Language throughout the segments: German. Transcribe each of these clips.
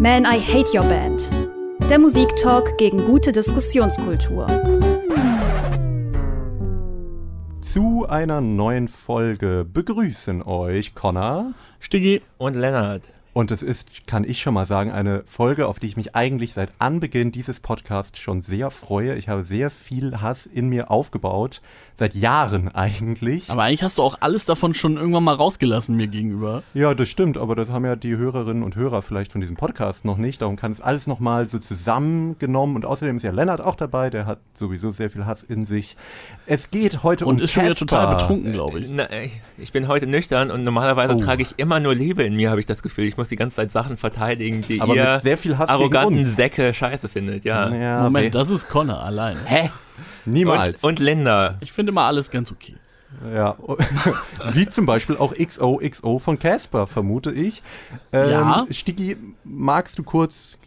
Man, I Hate Your Band. Der Musiktalk gegen gute Diskussionskultur. Zu einer neuen Folge begrüßen euch Connor Stiggi und Lennart. Und es ist, kann ich schon mal sagen, eine Folge, auf die ich mich eigentlich seit Anbeginn dieses Podcasts schon sehr freue. Ich habe sehr viel Hass in mir aufgebaut, seit Jahren eigentlich. Aber eigentlich hast du auch alles davon schon irgendwann mal rausgelassen mir gegenüber. Ja, das stimmt, aber das haben ja die Hörerinnen und Hörer vielleicht von diesem Podcast noch nicht. Darum kann es alles nochmal so zusammengenommen. Und außerdem ist ja Lennart auch dabei, der hat sowieso sehr viel Hass in sich. Es geht heute und um ist schon wieder total betrunken, glaube ich. Na, ich bin heute nüchtern und normalerweise oh. trage ich immer nur Liebe in mir, habe ich das Gefühl. Ich muss die ganze Zeit Sachen verteidigen, die Aber ihr mit sehr viel Hass arroganten Säcke scheiße findet, ja. ja Moment, das ist Connor allein. Hä? Niemals. Und, und Linda. Ich finde mal alles ganz okay. Ja, wie zum Beispiel auch XOXO von Casper, vermute ich. Ähm, ja. Stigi, magst du kurz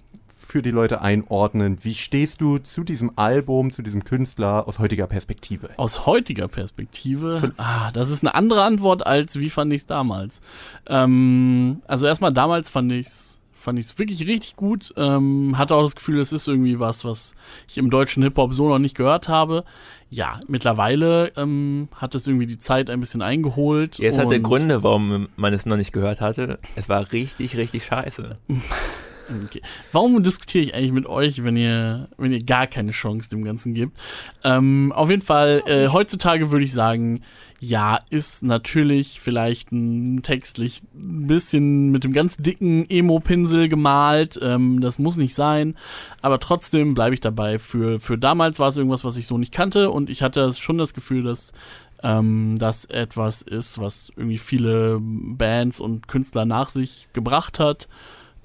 für die Leute einordnen. Wie stehst du zu diesem Album, zu diesem Künstler aus heutiger Perspektive? Aus heutiger Perspektive? ah, das ist eine andere Antwort als wie fand ich es damals. Ähm, also erstmal damals fand ich es fand ich es wirklich richtig gut. Ähm, hatte auch das Gefühl, es ist irgendwie was, was ich im deutschen Hip-Hop so noch nicht gehört habe. Ja, mittlerweile ähm, hat es irgendwie die Zeit ein bisschen eingeholt. Jetzt hat der Gründe, warum man es noch nicht gehört hatte. Es war richtig, richtig scheiße. Okay. Warum diskutiere ich eigentlich mit euch, wenn ihr, wenn ihr gar keine Chance dem Ganzen gibt? Ähm, auf jeden Fall, äh, heutzutage würde ich sagen, ja, ist natürlich vielleicht ein textlich ein bisschen mit dem ganz dicken Emo-Pinsel gemalt. Ähm, das muss nicht sein. Aber trotzdem bleibe ich dabei. Für, für damals war es irgendwas, was ich so nicht kannte. Und ich hatte schon das Gefühl, dass ähm, das etwas ist, was irgendwie viele Bands und Künstler nach sich gebracht hat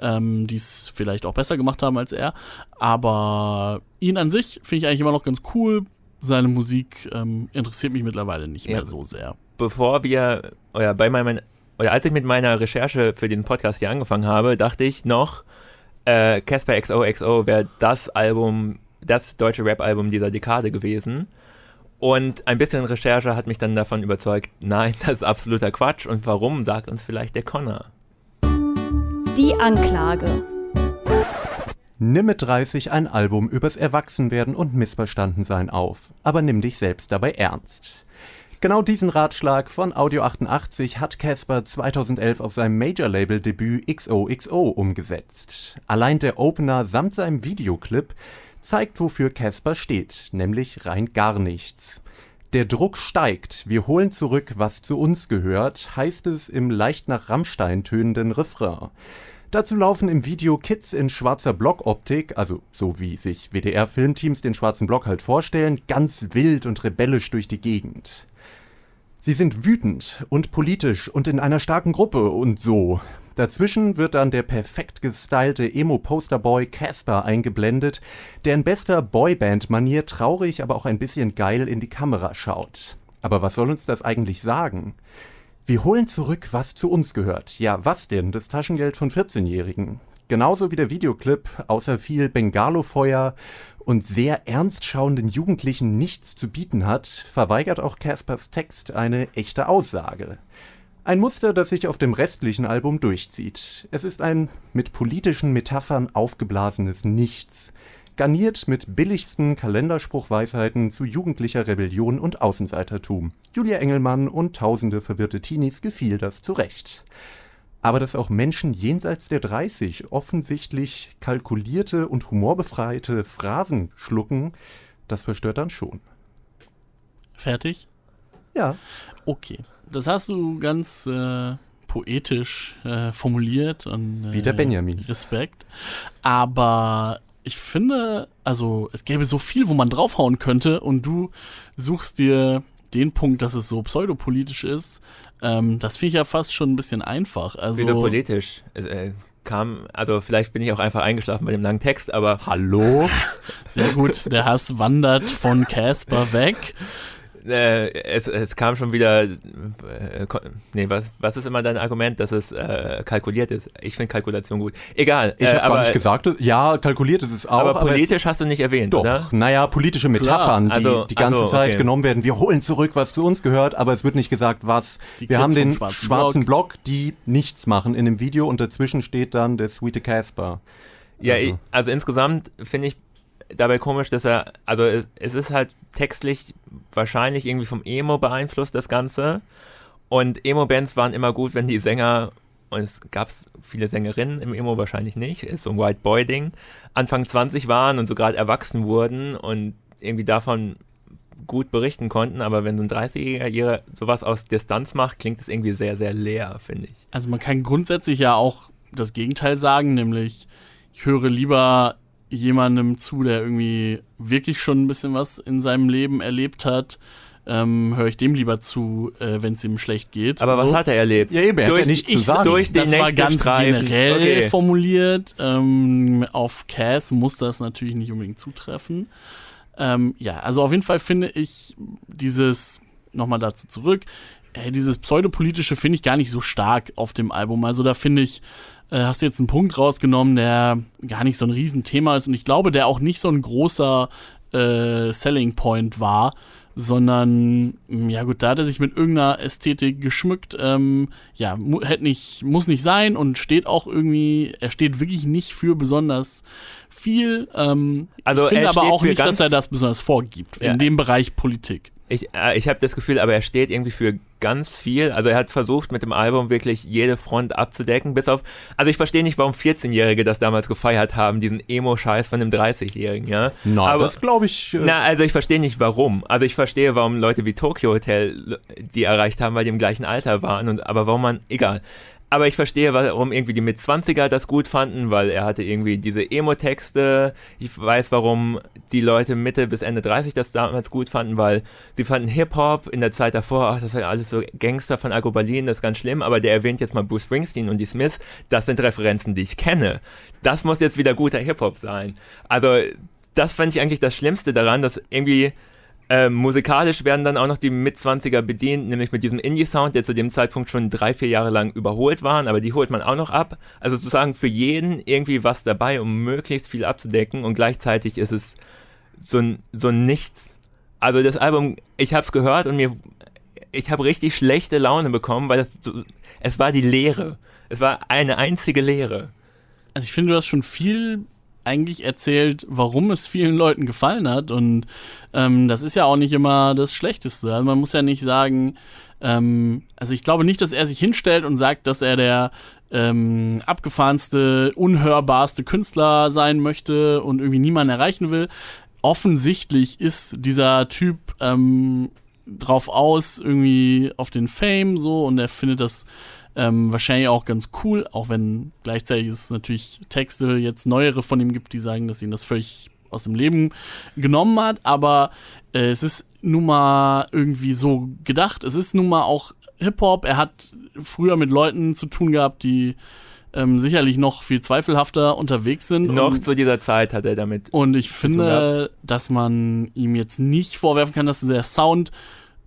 ähm, die es vielleicht auch besser gemacht haben als er. Aber ihn an sich finde ich eigentlich immer noch ganz cool. Seine Musik ähm, interessiert mich mittlerweile nicht mehr so sehr. Bevor wir, oder bei meinem, oder als ich mit meiner Recherche für den Podcast hier angefangen habe, dachte ich noch, äh, Casper äh, XOXO wäre das Album, das deutsche Rap-Album dieser Dekade gewesen. Und ein bisschen Recherche hat mich dann davon überzeugt, nein, das ist absoluter Quatsch. Und warum, sagt uns vielleicht der Connor. Die Anklage. Nimm mit 30 ein Album übers Erwachsenwerden und Missverstandensein auf, aber nimm dich selbst dabei ernst. Genau diesen Ratschlag von Audio 88 hat Casper 2011 auf seinem Major-Label-Debüt XOXO umgesetzt. Allein der Opener samt seinem Videoclip zeigt, wofür Casper steht, nämlich rein gar nichts. Der Druck steigt, wir holen zurück, was zu uns gehört, heißt es im leicht nach Rammstein tönenden Refrain. Dazu laufen im Video Kids in schwarzer Blockoptik, also so wie sich WDR-Filmteams den schwarzen Block halt vorstellen, ganz wild und rebellisch durch die Gegend. Sie sind wütend und politisch und in einer starken Gruppe und so. Dazwischen wird dann der perfekt gestylte Emo-Posterboy Casper eingeblendet, der in bester Boyband-Manier traurig, aber auch ein bisschen geil in die Kamera schaut. Aber was soll uns das eigentlich sagen? Wir holen zurück, was zu uns gehört. Ja, was denn? Das Taschengeld von 14-Jährigen. Genauso wie der Videoclip, außer viel Bengalo-Feuer und sehr ernst schauenden Jugendlichen nichts zu bieten hat, verweigert auch Caspers Text eine echte Aussage. Ein Muster, das sich auf dem restlichen Album durchzieht. Es ist ein mit politischen Metaphern aufgeblasenes Nichts garniert mit billigsten Kalenderspruchweisheiten zu jugendlicher Rebellion und Außenseitertum. Julia Engelmann und tausende verwirrte Teenies gefiel das zurecht. Aber dass auch Menschen jenseits der 30 offensichtlich kalkulierte und humorbefreite Phrasen schlucken, das verstört dann schon. Fertig? Ja. Okay. Das hast du ganz äh, poetisch äh, formuliert und äh, wie der Benjamin. Respekt. Aber ich finde, also es gäbe so viel, wo man draufhauen könnte und du suchst dir den Punkt, dass es so pseudopolitisch ist. Ähm, das finde ich ja fast schon ein bisschen einfach. Also Wieso politisch? Äh, kam, also vielleicht bin ich auch einfach eingeschlafen bei dem langen Text, aber hallo? Sehr gut, der Hass wandert von Casper weg. Äh, es, es kam schon wieder, äh, nee, was, was ist immer dein Argument, dass es äh, kalkuliert ist? Ich finde Kalkulation gut. Egal, Ich äh, habe gar aber, nicht gesagt, ja, kalkuliert ist es auch. aber es- politisch hast du nicht erwähnt, Doch, oder? naja, politische Metaphern, Also, die die ganze ach so, Zeit okay. genommen werden. Wir holen zurück, was zu uns gehört, aber es wird nicht gesagt, was. Die Wir Kids haben den schwarzen schwarzen Block. die nichts machen in dem Video und dazwischen steht dann der sweete Casper. Ja, Also. ich, also insgesamt finde ich dabei komisch, dass er, also es, es ist halt textlich wahrscheinlich irgendwie vom Emo beeinflusst, das Ganze. Und Emo-Bands waren immer gut, wenn die Sänger, und es gab viele Sängerinnen im Emo wahrscheinlich nicht, ist so ein White Boy-Ding, Anfang 20 waren und so gerade erwachsen wurden und irgendwie davon gut berichten konnten, aber wenn so ein 30-Jähriger sowas aus Distanz macht, klingt es irgendwie sehr, sehr leer, finde ich. Also man kann grundsätzlich ja auch das Gegenteil sagen, nämlich ich höre lieber jemandem zu, der irgendwie wirklich schon ein bisschen was in seinem Leben erlebt hat, ähm, höre ich dem lieber zu, äh, wenn es ihm schlecht geht. Aber was So. hat er erlebt? Ja, eben, er hat Durch- ja nichts zu ich, sagen. durch das war ganz streifen. generell Okay. formuliert. Ähm, auf Cass muss das natürlich nicht unbedingt zutreffen. Ähm, ja, also auf jeden Fall finde ich dieses, nochmal dazu zurück, äh, dieses pseudopolitische finde ich gar nicht so stark auf dem Album. Also da finde ich, äh, hast du jetzt einen Punkt rausgenommen, der gar nicht so ein Riesenthema ist und ich glaube, der auch nicht so ein großer äh, Selling Point war, sondern mh, ja gut, da hat er sich mit irgendeiner Ästhetik geschmückt. Ähm, ja, mu hätte nicht, muss nicht sein und steht auch irgendwie, er steht wirklich nicht für besonders viel. Ähm, Also ich finde er aber auch nicht, dass er das besonders vorgibt Ja. in dem Bereich Politik. Ich, äh, ich habe das Gefühl, aber er steht irgendwie für ganz viel. Also er hat versucht, mit dem Album wirklich jede Front abzudecken, bis auf. Also ich verstehe nicht, warum 14-Jährige das damals gefeiert haben, diesen Emo-Scheiß von einem 30-Jährigen, ja. Na, aber, das glaube ich. Äh, na, also ich verstehe nicht warum. Also ich verstehe, warum Leute wie Tokyo Hotel die erreicht haben, weil die im gleichen Alter waren. Und aber warum man, egal. Aber ich verstehe, warum irgendwie die Mitzwanziger das gut fanden, weil er hatte irgendwie diese Emo-Texte. Ich weiß, warum die Leute Mitte bis Ende 30 das damals gut fanden, weil sie fanden Hip-Hop in der Zeit davor, ach, das war alles so Gangster von Agro Berlin, das ist ganz schlimm, aber der erwähnt jetzt mal Bruce Springsteen und die Smiths, das sind Referenzen, die ich kenne. Das muss jetzt wieder guter Hip-Hop sein. Also, das fand ich eigentlich das Schlimmste daran, dass irgendwie äh, musikalisch werden dann auch noch die Mitzwanziger bedient, nämlich mit diesem Indie-Sound, der zu dem Zeitpunkt schon drei, vier Jahre lang überholt waren, aber die holt man auch noch ab. Also sozusagen für jeden irgendwie was dabei, um möglichst viel abzudecken und gleichzeitig ist es so ein, so ein Nichts. Also das Album, ich habe es gehört und mir, ich habe richtig schlechte Laune bekommen, weil das es war die Leere. Es war eine einzige Leere. Also ich finde, du hast schon viel eigentlich erzählt, warum es vielen Leuten gefallen hat. Und ähm, das ist ja auch nicht immer das Schlechteste. Also man muss ja nicht sagen, ähm, also ich glaube nicht, dass er sich hinstellt und sagt, dass er der ähm, abgefahrenste, unhörbarste Künstler sein möchte und irgendwie niemanden erreichen will. Offensichtlich ist dieser Typ ähm, drauf aus, irgendwie auf den Fame so und er findet das ähm, wahrscheinlich auch ganz cool, auch wenn gleichzeitig es natürlich Texte jetzt neuere von ihm gibt, die sagen, dass ihn das völlig aus dem Leben genommen hat, aber äh, es ist nun mal irgendwie so gedacht. Es ist nun mal auch Hip-Hop. Er hat früher mit Leuten zu tun gehabt, die ähm, sicherlich noch viel zweifelhafter unterwegs sind. Noch und, zu dieser Zeit hat er damit. und ich finde, dass man ihm jetzt nicht vorwerfen kann, dass der Sound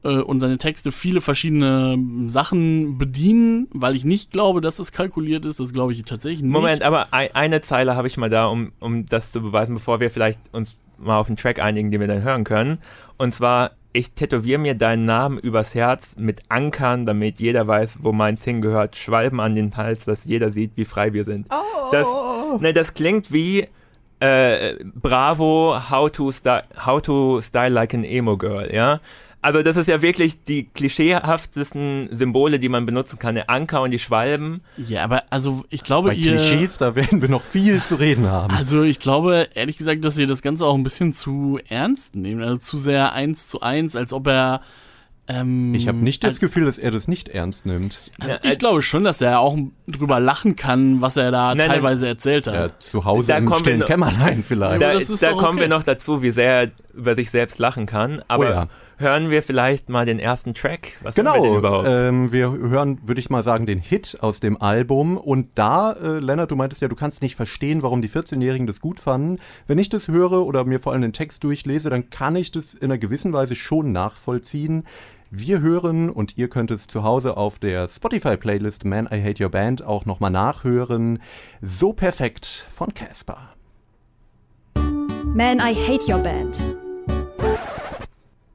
und seine Texte viele verschiedene Sachen bedienen, weil ich nicht glaube, dass es kalkuliert ist. Das glaube ich tatsächlich nicht. Moment, aber ein, eine Zeile habe ich mal da, um, um das zu beweisen, bevor wir vielleicht uns mal auf einen Track einigen, den wir dann hören können. Und zwar, ich tätowiere mir deinen Namen übers Herz mit Ankern, damit jeder weiß, wo meins hingehört. Schwalben an den Hals, dass jeder sieht, wie frei wir sind. Das, ne, das klingt wie äh, Bravo, how to, how to style like an emo girl, ja? Also das ist ja wirklich die klischeehaftesten Symbole, die man benutzen kann. Der Anker und die Schwalben. ja, aber also ich glaube, Bei ihr. Klischees, da werden wir noch viel zu reden haben. Also ich glaube, ehrlich gesagt, dass ihr das Ganze auch ein bisschen zu ernst nehmt. Also zu sehr eins zu eins, als ob er. Ähm, ich habe nicht das als, Gefühl, dass er das nicht ernst nimmt. Also Ja, äh, ich glaube schon, dass er auch drüber lachen kann, was er da Nein, nein. teilweise erzählt hat. Ja, zu Hause Da im kommen wir stillen noch- Kämmerlein vielleicht. Da, das ist da kommen okay. wir noch dazu, wie sehr er über sich selbst lachen kann. Aber Oh ja. hören wir vielleicht mal den ersten Track. Was haben wir denn Genau, überhaupt? ähm, wir hören, würde ich mal sagen, den Hit aus dem Album. Und da, äh, Lennart, du meintest ja, du kannst nicht verstehen, warum die 14-Jährigen das gut fanden. Wenn ich das höre oder mir vor allem den Text durchlese, dann kann ich das in einer gewissen Weise schon nachvollziehen. Wir hören, und ihr könnt es zu Hause auf der Spotify-Playlist Man, I Hate Your Band auch nochmal nachhören. So perfekt von Casper. Man, I Hate Your Band.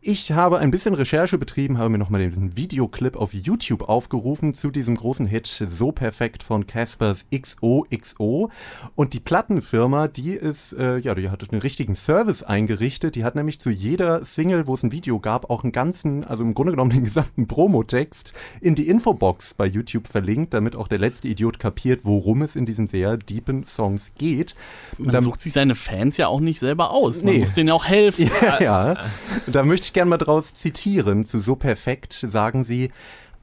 Ich habe ein bisschen Recherche betrieben, habe mir nochmal den Videoclip auf YouTube aufgerufen zu diesem großen Hit So Perfekt von Caspers XOXO. Und die Plattenfirma, die ist, äh, ja, die hat einen richtigen Service eingerichtet. Die hat nämlich zu jeder Single, wo es ein Video gab, auch einen ganzen, also im Grunde genommen den gesamten Promotext in die Infobox bei YouTube verlinkt, damit auch der letzte Idiot kapiert, worum es in diesen sehr deepen Songs geht. Man Da- sucht sich seine Fans ja auch nicht selber aus. Man Nee. muss denen ja auch helfen. Ja, ja. Da möchte ich gerne mal draus zitieren. Zu So Perfekt sagen sie,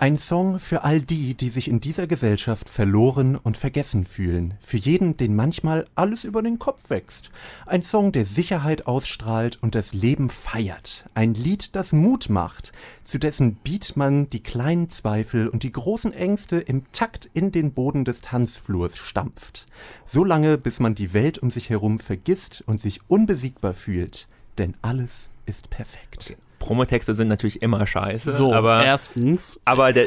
ein Song für all die, die sich in dieser Gesellschaft verloren und vergessen fühlen. Für jeden, den manchmal alles über den Kopf wächst. Ein Song, der Sicherheit ausstrahlt und das Leben feiert. Ein Lied, das Mut macht, zu dessen Beat man die kleinen Zweifel und die großen Ängste im Takt in den Boden des Tanzflurs stampft. So lange, bis man die Welt um sich herum vergisst und sich unbesiegbar fühlt. Denn alles ist perfekt. Promotexte sind natürlich immer scheiße. So, aber, erstens, aber der,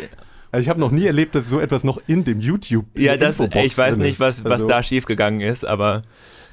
Also ich habe noch nie erlebt, dass so etwas noch in dem YouTube ja, das, Infobox ich weiß nicht, was, was Also- da schiefgegangen ist, aber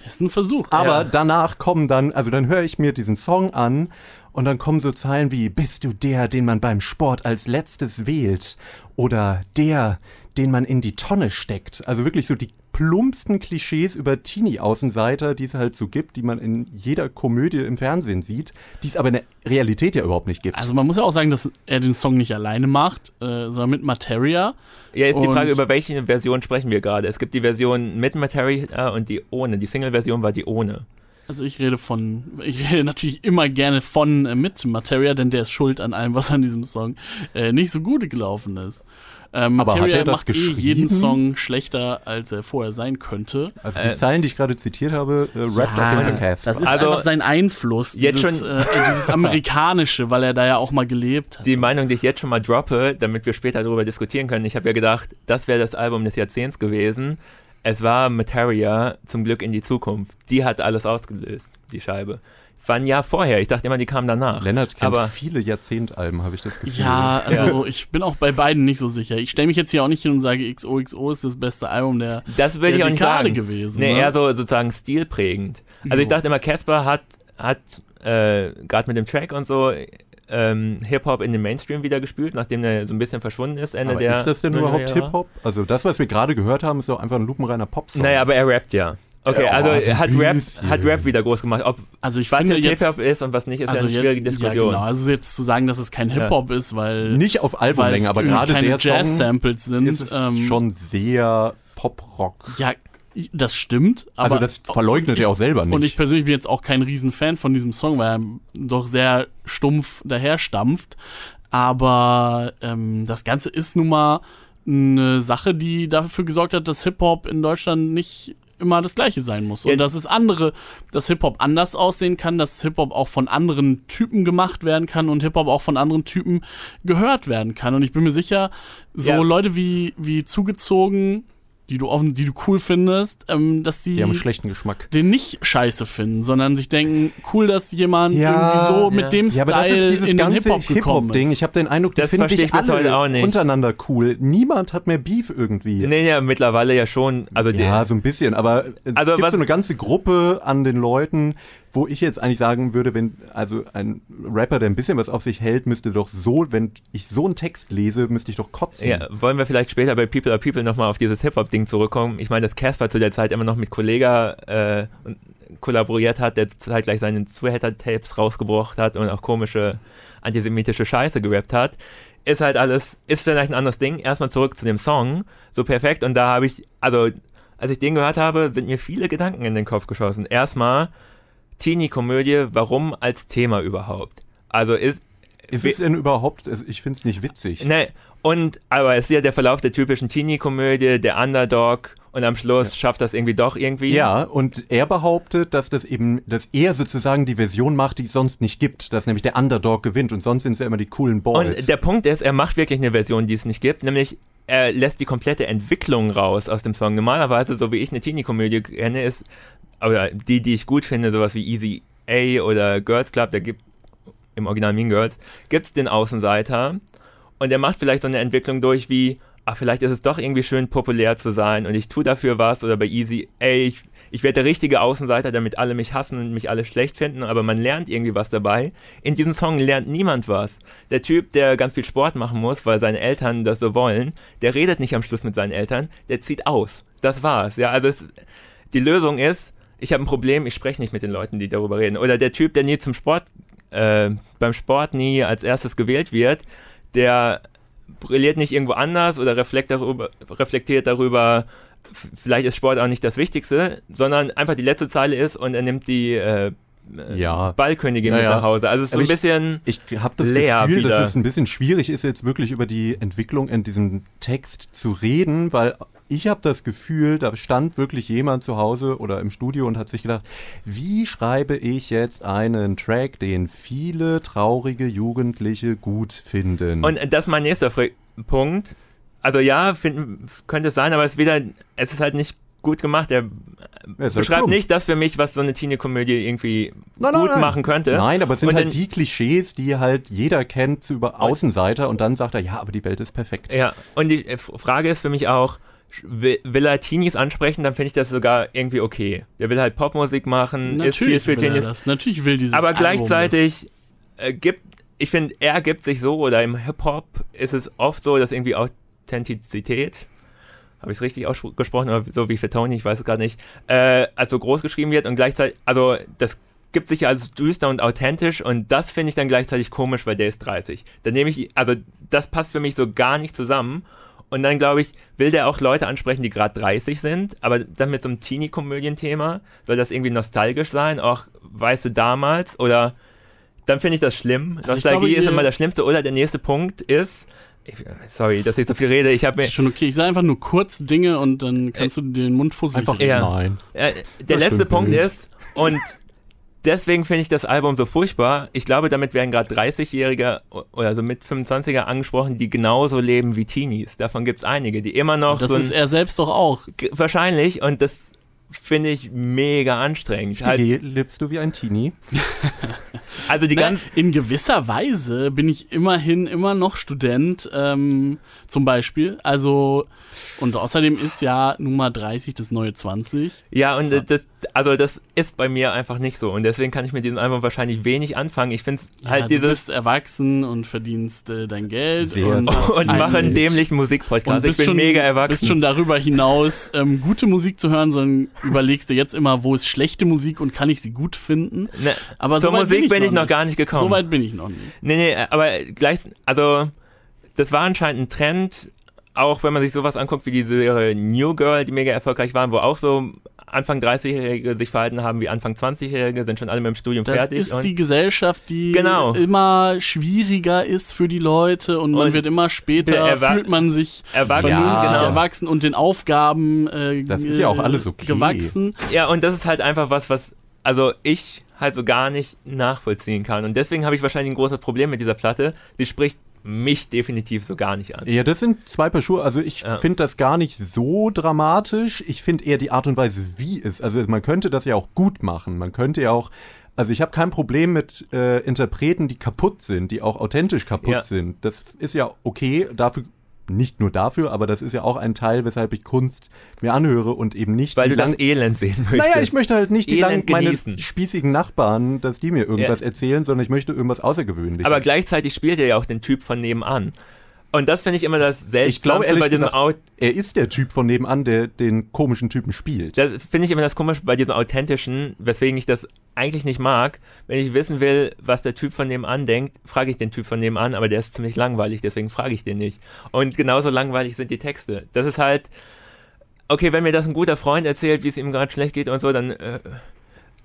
ist ein Versuch. Aber Ja. danach kommen dann, also dann höre ich mir diesen Song an und dann kommen so Zeilen wie Bist du der, den man beim Sport als letztes wählt? Oder der, den man in die Tonne steckt? Also wirklich so die plumpsten Klischees über Teenie-Außenseiter, die es halt so gibt, die man in jeder Komödie im Fernsehen sieht, die es aber in der Realität ja überhaupt nicht gibt. Also man muss ja auch sagen, dass er den Song nicht alleine macht, äh, sondern mit Materia. ja, ist die Und- Frage, über welche Version sprechen wir gerade. Es gibt die Version mit Materia und die ohne. Die Single-Version war die ohne. Also ich rede von, ich rede natürlich immer gerne von äh, mit Materia, denn der ist schuld an allem, was an diesem Song äh, nicht so gut gelaufen ist. Ähm, Aber hat Materia er das macht eh jeden Song schlechter, als er vorher sein könnte. Also die Äh, Zeilen, die ich gerade zitiert habe, äh, rappt auf jeden Fall das ist Also, einfach sein Einfluss, jetzt dieses, schon- äh, dieses amerikanische, weil er da ja auch mal gelebt hat. Die Meinung, die ich jetzt schon mal droppe, damit wir später darüber diskutieren können. Ich habe ja gedacht, das wäre das Album des Jahrzehnts gewesen. Es war Materia, zum Glück in die Zukunft. Die hat alles ausgelöst, die Scheibe. War ein Jahr vorher. Ich dachte immer, die kam danach. Lennart kennt aber viele Jahrzehntalben, habe ich das Gefühl. Ja, also ich bin auch bei beiden nicht so sicher. Ich stelle mich jetzt hier auch nicht hin und sage, XOXO ist das beste Album der, das würde ich auch nicht Dekade sagen. gewesen. Nee, ne? eher so sozusagen stilprägend. Also ich Jo. dachte immer, Casper hat, hat äh, gerade mit dem Track und so ähm, Hip-Hop in den Mainstream wieder gespült, nachdem er so ein bisschen verschwunden ist Ende Aber der ist das denn 90er überhaupt. Hip-Hop? Also das, was wir gerade gehört haben, ist doch einfach ein lupenreiner Popsong. Naja, aber er rappt ja. Okay, Ja, also so ein er hat Rap, hat Rap wieder groß gemacht. Ob also ich was finde jetzt Hip-Hop ist und was nicht, ist also ja eine schwierige jetzt, ja, Diskussion. genau, also jetzt zu sagen, dass es kein Hip-Hop ist, weil Nicht auf weil Albumlänge, aber gerade der Song Jazz-Samples sind. ist es ähm, schon sehr Pop-Rock. Ja, das stimmt. Aber Also das verleugnet ich, er auch selber nicht. Und ich persönlich bin jetzt auch kein Riesenfan von diesem Song, weil er doch sehr stumpf daherstampft. Aber ähm, das Ganze ist nun mal eine Sache, die dafür gesorgt hat, dass Hip-Hop in Deutschland nicht immer das gleiche sein muss. Ja. Und dass es andere, dass Hip-Hop anders aussehen kann, dass Hip-Hop auch von anderen Typen gemacht werden kann und Hip-Hop auch von anderen Typen gehört werden kann. Und ich bin mir sicher, so Ja. Leute wie, wie zugezogen, die du offen, die du cool findest, ähm, dass die, die haben einen schlechten Geschmack. den nicht scheiße finden, sondern sich denken, cool, dass jemand Ja, irgendwie so ja. mit dem Ja, aber das Style ist dieses in den ganze Hip-Hop gekommen Hip-Hop-Ding. ist. Ich habe den Eindruck, die Das finden sich ich bis heute auch alle nicht. untereinander cool. Niemand hat mehr Beef irgendwie. Nee, ja, mittlerweile ja schon. Also Ja, so ein bisschen, aber es Also gibt was- so eine ganze Gruppe an den Leuten, wo ich jetzt eigentlich sagen würde, wenn, also ein Rapper, der ein bisschen was auf sich hält, müsste doch so, wenn ich so einen Text lese, müsste ich doch kotzen. ja, wollen wir vielleicht später bei People are People nochmal auf dieses Hip-Hop-Ding zurückkommen. Ich meine, dass Casper zu der Zeit immer noch mit Kollega äh, kollaboriert hat, der zeitgleich seine Two-Hater-Tapes rausgebracht hat und auch komische antisemitische Scheiße gerappt hat. Ist halt alles, ist vielleicht ein anderes Ding. Erstmal zurück zu dem Song, so perfekt. Und da habe ich, also, als ich den gehört habe, sind mir viele Gedanken in den Kopf geschossen. Erstmal, Teenie-Komödie, warum als Thema überhaupt? Also ist, Ist es denn überhaupt, ich finde es nicht witzig. Ne, und aber es ist ja der Verlauf der typischen Teenie-Komödie, der Underdog und am Schluss schafft das irgendwie doch irgendwie. Ja, und er behauptet, dass das eben, dass er sozusagen die Version macht, die es sonst nicht gibt, dass nämlich der Underdog gewinnt und sonst sind es ja immer die coolen Boys. Und der Punkt ist, er macht wirklich eine Version, die es nicht gibt, nämlich er lässt die komplette Entwicklung raus aus dem Song. Normalerweise, so wie ich eine Teenie-Komödie kenne, ist, oder die, die ich gut finde, sowas wie Easy A oder Girls Club, da gibt im Original Mean Girls, gibt es den Außenseiter und er macht vielleicht so eine Entwicklung durch wie, ach, vielleicht ist es doch irgendwie schön populär zu sein und ich tue dafür was oder bei Easy, ey, ich, ich werde der richtige Außenseiter, damit alle mich hassen und mich alle schlecht finden, aber man lernt irgendwie was dabei. In diesem Song lernt niemand was. Der Typ, der ganz viel Sport machen muss, weil seine Eltern das so wollen, der redet nicht am Schluss mit seinen Eltern, der zieht aus. Das war's. Ja, also es, die Lösung ist, ich habe ein Problem, ich spreche nicht mit den Leuten, die darüber reden. Oder der Typ, der nie zum Sport, äh, beim Sport nie als erstes gewählt wird, der brilliert nicht irgendwo anders oder reflekt darüber, reflektiert darüber, vielleicht ist Sport auch nicht das Wichtigste, sondern einfach die letzte Zeile ist und er nimmt die äh, ja. Ballkönigin ja, mit nach Hause. Also es ist so ein bisschen Ich, ich habe das leer Gefühl, wieder. dass es ein bisschen schwierig ist, jetzt wirklich über die Entwicklung in diesem Text zu reden, weil ich habe das Gefühl, da stand wirklich jemand zu Hause oder im Studio und hat sich gedacht, wie schreibe ich jetzt einen Track, den viele traurige Jugendliche gut finden? Und das ist mein nächster Punkt. Also ja, find, könnte es sein, aber es ist es ist halt nicht gut gemacht. Er halt beschreibt nicht das für mich, was so eine Teenie-Komödie irgendwie nein, gut nein, nein. machen könnte. Nein, aber es sind und halt die Klischees, die halt jeder kennt über Außenseiter und dann sagt er, ja, aber die Welt ist perfekt. Ja, und die Frage ist für mich auch, will, er Teenies ansprechen, dann finde ich das sogar irgendwie okay. Der will halt Popmusik machen, Natürlich ist viel für Teenies. Das. Natürlich will dieses Aber gleichzeitig äh, gibt, ich finde, er gibt sich so, oder im Hip-Hop ist es oft so, dass irgendwie Authentizität, habe ich es richtig ausgesprochen, oder so wie für Tony, ich weiß es gerade nicht, äh, also groß geschrieben wird und gleichzeitig, also das gibt sich ja als düster und authentisch und das finde ich dann gleichzeitig komisch, weil der ist 30. Dann nehme ich, also das passt für mich so gar nicht zusammen und dann, glaube ich, will der auch Leute ansprechen, die gerade 30 sind, aber dann mit so einem Teenie-Komödienthema. Soll das irgendwie nostalgisch sein? Auch, weißt du, damals? Oder dann finde ich das schlimm. Also Nostalgie glaube, ist immer das Schlimmste. Oder der nächste Punkt ist, ich, sorry, dass ich so viel rede. Ich habe mir. Ist schon okay. Ich sage einfach nur kurz Dinge und dann kannst äh, du den Mund fusselig Einfach ja, nein. Äh, der das letzte Punkt nicht. ist, und deswegen finde ich das Album so furchtbar. Ich glaube, damit werden gerade 30-Jährige oder so mit 25er angesprochen, die genauso leben wie Teenies. Davon gibt es einige, die immer noch. Das so ist er selbst doch auch. Wahrscheinlich. Und das finde ich mega anstrengend. Halt, lebst du wie ein Teenie? also die ganze in gewisser Weise bin ich immerhin immer noch Student, ähm, zum Beispiel. Also und außerdem ist ja Nummer 30 das neue 20. Ja, und ja. das, also das ist bei mir einfach nicht so. Und deswegen kann ich mit diesem Album wahrscheinlich wenig anfangen. Ich finde es ja, halt dieses. Du bist erwachsen und verdienst äh, dein Geld Sehr und, und mache einen dämlichen Musikpodcast. Ich bin schon, mega erwachsen. bist schon darüber hinaus, ähm, gute Musik zu hören, sondern überlegst du jetzt immer, wo ist schlechte Musik und kann ich sie gut finden. Ne, aber zur so Musik bin ich, bin ich noch, noch gar nicht gekommen. So weit bin ich noch nicht. Nee, nee, aber gleich, also das war anscheinend ein Trend, auch wenn man sich sowas anguckt wie die Serie New Girl, die mega erfolgreich waren, wo auch so Anfang 30-Jährige sich verhalten haben wie Anfang 20-Jährige, sind schon alle mit dem Studium das fertig. Das ist die Gesellschaft, die genau. immer schwieriger ist für die Leute und, und man wird immer später, fühlt man sich erwachsen, ja. genau. erwachsen und den Aufgaben äh, das ist ja auch alles okay. gewachsen. Ja, und das ist halt einfach was, was, also ich halt so gar nicht nachvollziehen kann. Und deswegen habe ich wahrscheinlich ein großes Problem mit dieser Platte. Sie spricht mich definitiv so gar nicht an. Ja, das sind zwei Paar Schuhe. Also ich ja. finde das gar nicht so dramatisch. Ich finde eher die Art und Weise, wie es. Also man könnte das ja auch gut machen. Man könnte ja auch. Also ich habe kein Problem mit äh, Interpreten, die kaputt sind, die auch authentisch kaputt ja. sind. Das ist ja okay. Dafür nicht nur dafür, aber das ist ja auch ein Teil, weshalb ich Kunst mir anhöre und eben nicht. Weil du das Elend sehen möchtest. Naja, ich möchte halt nicht die lang, meine spießigen Nachbarn, dass die mir irgendwas ja. erzählen, sondern ich möchte irgendwas Außergewöhnliches. Aber gleichzeitig spielt er ja auch den Typ von nebenan. Und das finde ich immer das Seltsamste ich glaube, bei diesem gesagt, Er ist der Typ von nebenan, der den komischen Typen spielt. Das finde ich immer das Komische bei diesem Authentischen, weswegen ich das eigentlich nicht mag. Wenn ich wissen will, was der Typ von nebenan denkt, frage ich den Typ von nebenan, aber der ist ziemlich langweilig, deswegen frage ich den nicht. Und genauso langweilig sind die Texte. Das ist halt, okay, wenn mir das ein guter Freund erzählt, wie es ihm gerade schlecht geht und so, dann äh,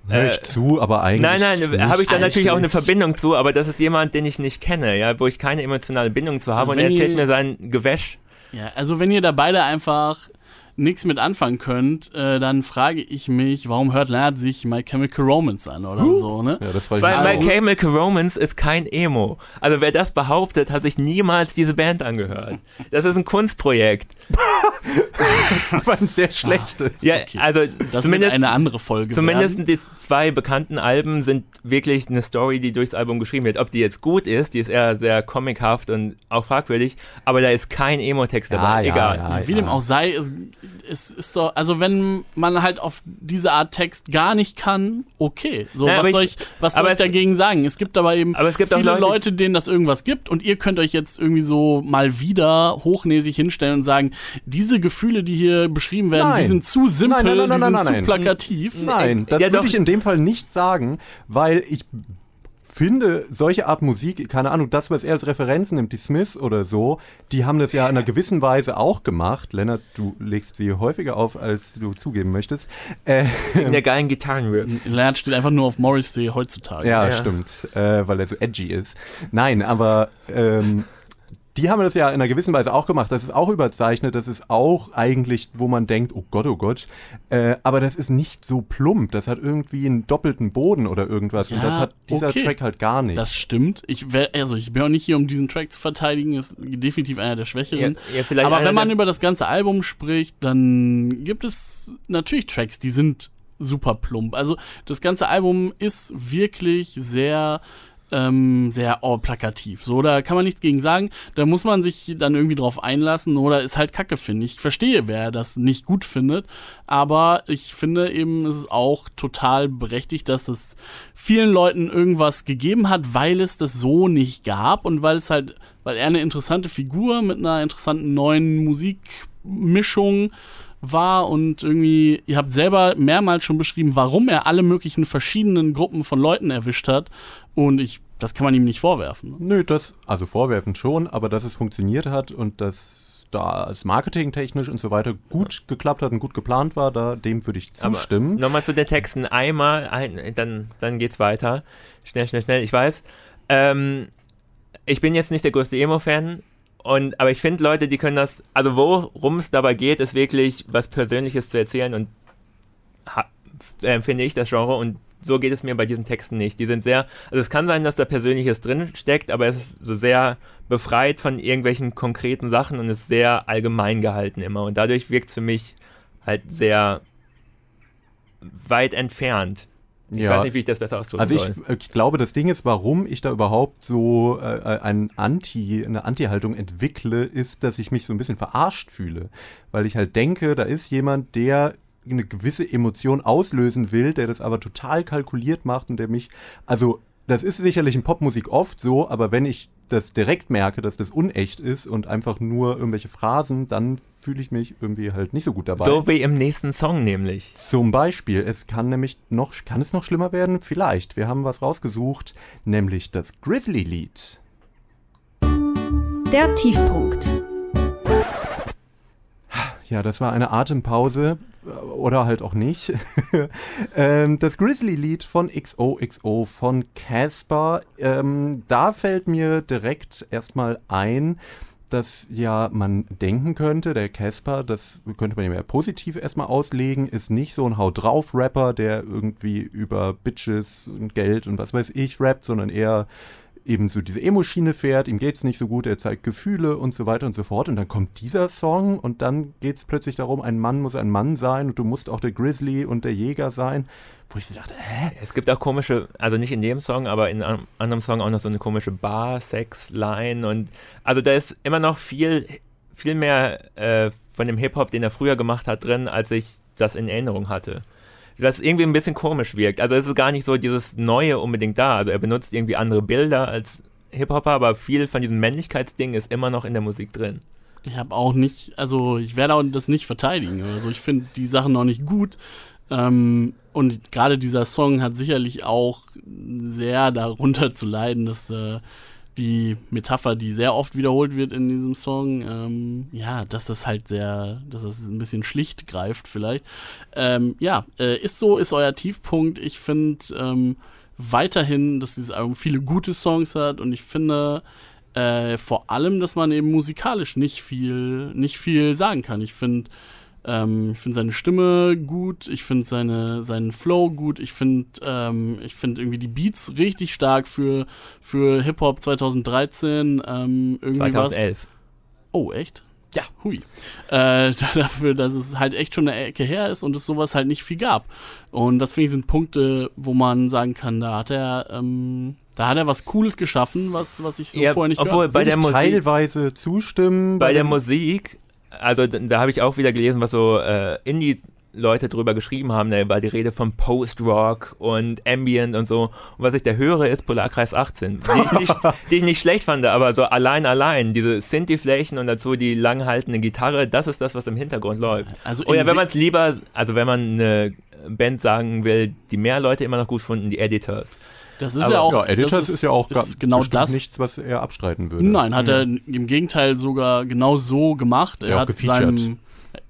Hör ich äh, zu, aber eigentlich. Nein, nein, habe ich dann natürlich auch eine Verbindung zu, aber das ist jemand, den ich nicht kenne, ja, wo ich keine emotionale Bindung zu habe also und er erzählt ihr, mir sein Gewäsch. Ja, also wenn ihr da beide einfach nichts mit anfangen könnt, äh, dann frage ich mich, warum hört Lennart sich My Chemical Romance an oder so, ne? Ja, das war Weil My Chemical Romance ist kein Emo. Also wer das behauptet, hat sich niemals diese Band angehört. Das ist ein Kunstprojekt. aber ein sehr schlechtes. Ja, Okay. also Das zumindest, eine andere Folge zumindest werden. die zwei bekannten Alben sind wirklich eine Story, die durchs Album geschrieben wird. Ob die jetzt gut ist, die ist eher sehr comichaft und auch fragwürdig, aber da ist kein Emo-Text dabei. ja, Egal. ja. Wie dem auch sei, es, es ist so, also wenn man halt auf diese Art Text gar nicht kann, okay. So, Na, aber was soll ich, was soll aber ich dagegen sagen? Es gibt aber eben Aber es gibt viele Leute- Leute, denen das irgendwas gibt und ihr könnt euch jetzt irgendwie so mal wieder hochnäsig hinstellen und sagen, diese Gefühle, die hier beschrieben werden, Nein. die sind zu simpel, Nein, nein, nein, die sind nein, zu nein. plakativ. Nein, das Ja, würde ich in dem Fall nicht sagen, weil ich finde, solche Art Musik, keine Ahnung, das, was er als Referenz nimmt, die Smiths oder so, die haben das ja in einer gewissen Weise auch gemacht. Lennart, du legst sie häufiger auf, als du zugeben möchtest. Äh, In der geilen Gitarrenriff. Lennart steht einfach nur auf Morrissey heutzutage. ja, Ja. stimmt, äh, weil er so edgy ist. Nein, aber ähm, die haben das ja in einer gewissen Weise auch gemacht. Das ist auch überzeichnet. Das ist auch eigentlich, wo man denkt, oh Gott, oh Gott. Äh, aber das ist nicht so plump. Das hat irgendwie einen doppelten Boden oder irgendwas. Und Ja, das hat dieser okay. Track halt gar nicht. Das stimmt. Ich wär, also ich bin auch nicht hier, um diesen Track zu verteidigen. Ist definitiv einer der schwächeren. Ja, ja, Aber wenn man über das ganze Album spricht, dann gibt es natürlich Tracks, die sind super plump. Also das ganze Album ist wirklich sehr ähm, sehr oh, plakativ. So, da kann man nichts gegen sagen. Da muss man sich dann irgendwie drauf einlassen oder ist halt Kacke, finde ich. Ich verstehe, wer das nicht gut findet, aber ich finde eben, es ist auch total berechtigt, dass es vielen Leuten irgendwas gegeben hat, weil es das so nicht gab und weil es halt, weil er eine interessante Figur mit einer interessanten neuen Musikmischung war und irgendwie, ihr habt selber mehrmals schon beschrieben, warum er alle möglichen verschiedenen Gruppen von Leuten erwischt hat und ich, das kann man ihm nicht vorwerfen. Nö, das, also vorwerfen schon, aber dass es funktioniert hat und dass da es marketingtechnisch und so weiter gut geklappt hat und gut geplant war, da, dem würde ich zustimmen. Nochmal zu den Texten. Einmal, ein, dann, dann geht's weiter. Schnell, schnell, schnell. Ich weiß. Ähm, ich bin jetzt nicht der größte Emo-Fan. Und, aber ich finde Leute, die können das, also worum es dabei geht, ist wirklich was Persönliches zu erzählen und ha, äh, finde ich das Genre und so geht es mir bei diesen Texten nicht. Die sind sehr, also es kann sein, dass da Persönliches drin steckt, aber es ist so sehr befreit von irgendwelchen konkreten Sachen und ist sehr allgemein gehalten immer und dadurch wirkt es für mich halt sehr weit entfernt. Ich Ja. weiß nicht, wie ich das besser ausdrücken Also ich, soll. ich glaube, das Ding ist, warum ich da überhaupt so äh, ein Anti, eine Anti-Haltung entwickle, ist, dass ich mich so ein bisschen verarscht fühle. Weil ich halt denke, da ist jemand, der eine gewisse Emotion auslösen will, der das aber total kalkuliert macht und der mich, also das ist sicherlich in Popmusik oft so, aber wenn ich das direkt merke, dass das unecht ist und einfach nur irgendwelche Phrasen, dann fühle ich mich irgendwie halt nicht so gut dabei. So wie im nächsten Song nämlich. Zum Beispiel, es kann nämlich noch, kann es noch schlimmer werden? Vielleicht. Wir haben was rausgesucht, nämlich das Grizzly-Lied. Der Tiefpunkt. Ja, das war eine Atempause oder halt auch nicht. ähm, das Grizzly-Lied von XOXO von Casper. Ähm, da fällt mir direkt erstmal ein, dass ja man denken könnte, der Casper, das könnte man ja mehr positiv erstmal auslegen, ist nicht so ein Haut drauf Rapper, der irgendwie über Bitches und Geld und was weiß ich rappt, sondern eher eben so diese Emo-Schiene fährt, ihm geht's nicht so gut, er zeigt Gefühle und so weiter und so fort. Und dann kommt dieser Song und dann geht's plötzlich darum, ein Mann muss ein Mann sein und du musst auch der Grizzly und der Jäger sein. Wo ich so dachte, hä? Es gibt auch komische, also nicht in dem Song, aber in einem anderen Song auch noch so eine komische Bar-Sex-Line und also da ist immer noch viel, viel mehr äh, von dem Hip-Hop, den er früher gemacht hat, drin, als ich das in Erinnerung hatte. Was irgendwie ein bisschen komisch wirkt. Also es ist gar nicht so dieses Neue unbedingt da. Also er benutzt irgendwie andere Bilder als Hip-Hopper, aber viel von diesem Männlichkeitsding ist immer noch in der Musik drin. Ich habe auch nicht, also ich werde auch das nicht verteidigen. Also ich finde die Sachen noch nicht gut. Ähm, und gerade dieser Song hat sicherlich auch sehr darunter zu leiden, dass äh, die Metapher, die sehr oft wiederholt wird in diesem Song, ähm, ja, dass das halt sehr, dass das ein bisschen schlicht greift vielleicht. Ähm, ja, äh, ist so, ist euer Tiefpunkt. Ich finde ähm, weiterhin, dass dieses Album viele gute Songs hat und ich finde äh, vor allem, dass man eben musikalisch nicht viel, nicht viel sagen kann. Ich finde, Ähm, ich finde seine Stimme gut, ich finde seine, seinen Flow gut, ich finde ähm, ich finde irgendwie die Beats richtig stark für, für Hip-Hop 2013. Ähm, irgendwie 2011. Was. Oh, echt? Ja, hui. Äh, dafür, dass es halt echt schon eine Ecke her ist und es sowas halt nicht viel gab. Und das finde ich sind Punkte, wo man sagen kann, da hat er, ähm, da hat er was Cooles geschaffen, was, was ich so Ja, vorher nicht obwohl gehört bei der Musik, teilweise zustimmen. bei der dem- Musik, also da habe ich auch wieder gelesen, was so äh, Indie-Leute drüber geschrieben haben. Da war die Rede von Post-Rock und Ambient und so. Und was ich da höre, ist Polarkreis 18, die ich nicht, die ich nicht schlecht fand, aber so allein, allein, diese Synthi-Flächen und dazu die langhaltende Gitarre, das ist das, was im Hintergrund läuft. Also Oder wenn We- man es lieber, also wenn man eine Band sagen will, die mehr Leute immer noch gut finden, die Editors. Das ist Aber- ja auch. ja, Editors das ist, ja auch ist genau das. nichts, was er abstreiten würde. Nein, hat er im Gegenteil sogar genau so gemacht. Er Ja, hat seinem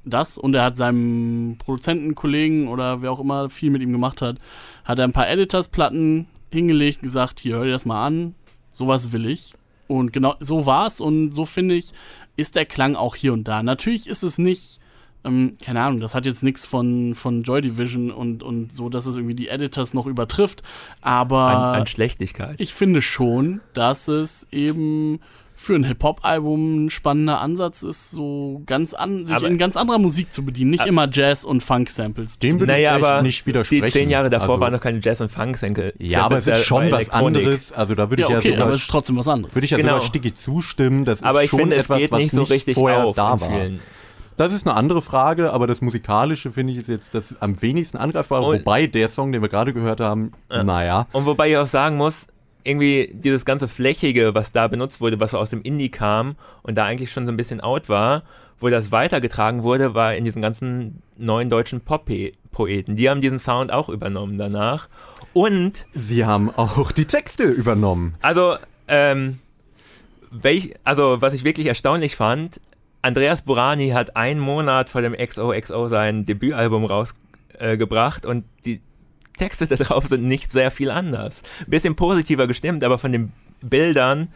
das und er hat seinem Produzentenkollegen oder wer auch immer viel mit ihm gemacht hat, hat er ein paar Editors-Platten hingelegt, gesagt, hier hör dir das mal an, sowas will ich. Und genau so war's und so finde ich, ist der Klang auch hier und da. Natürlich ist es nicht, ähm, keine Ahnung, das hat jetzt nichts von, von Joy Division und, und so, dass es irgendwie die Editors noch übertrifft, aber An, an Schlechtigkeit. ich finde schon, dass es eben für ein Hip-Hop-Album ein spannender Ansatz ist, so ganz an, sich Aber- in ganz anderer Musik zu bedienen, nicht Aber- immer Jazz- und Funk-Samples. Dem zu würde Naja, ich aber nicht Die widersprechen. zehn Jahre davor also, waren noch keine Jazz- und Funk-Senkel. Ja, aber es ist schon was anderes. Also da würde ja, ich ja okay, sogar, aber es ist trotzdem was anderes. würde ich ja Genau. sogar Sticky zustimmen. Das Aber ist ich schon finde, es etwas, geht was nicht so richtig vorher auf da war. vielen. Das ist eine andere Frage, aber das Musikalische finde ich ist jetzt das am wenigsten angreifbare. Und- wobei der Song, den wir gerade gehört haben, Ja. naja. Und wobei ich auch sagen muss, irgendwie dieses ganze Flächige, was da benutzt wurde, was aus dem Indie kam und da eigentlich schon so ein bisschen out war, wo das weitergetragen wurde, war in diesen ganzen neuen deutschen Pop-Poeten. Die haben diesen Sound auch übernommen danach. Und Sie haben auch die Texte übernommen. Also, ähm, welch, also was ich wirklich erstaunlich fand, Andreas Burani hat einen Monat vor dem XOXO sein Debütalbum rausgebracht äh, und die Texte da drauf sind nicht sehr viel anders. Bisschen positiver gestimmt, aber von den Bildern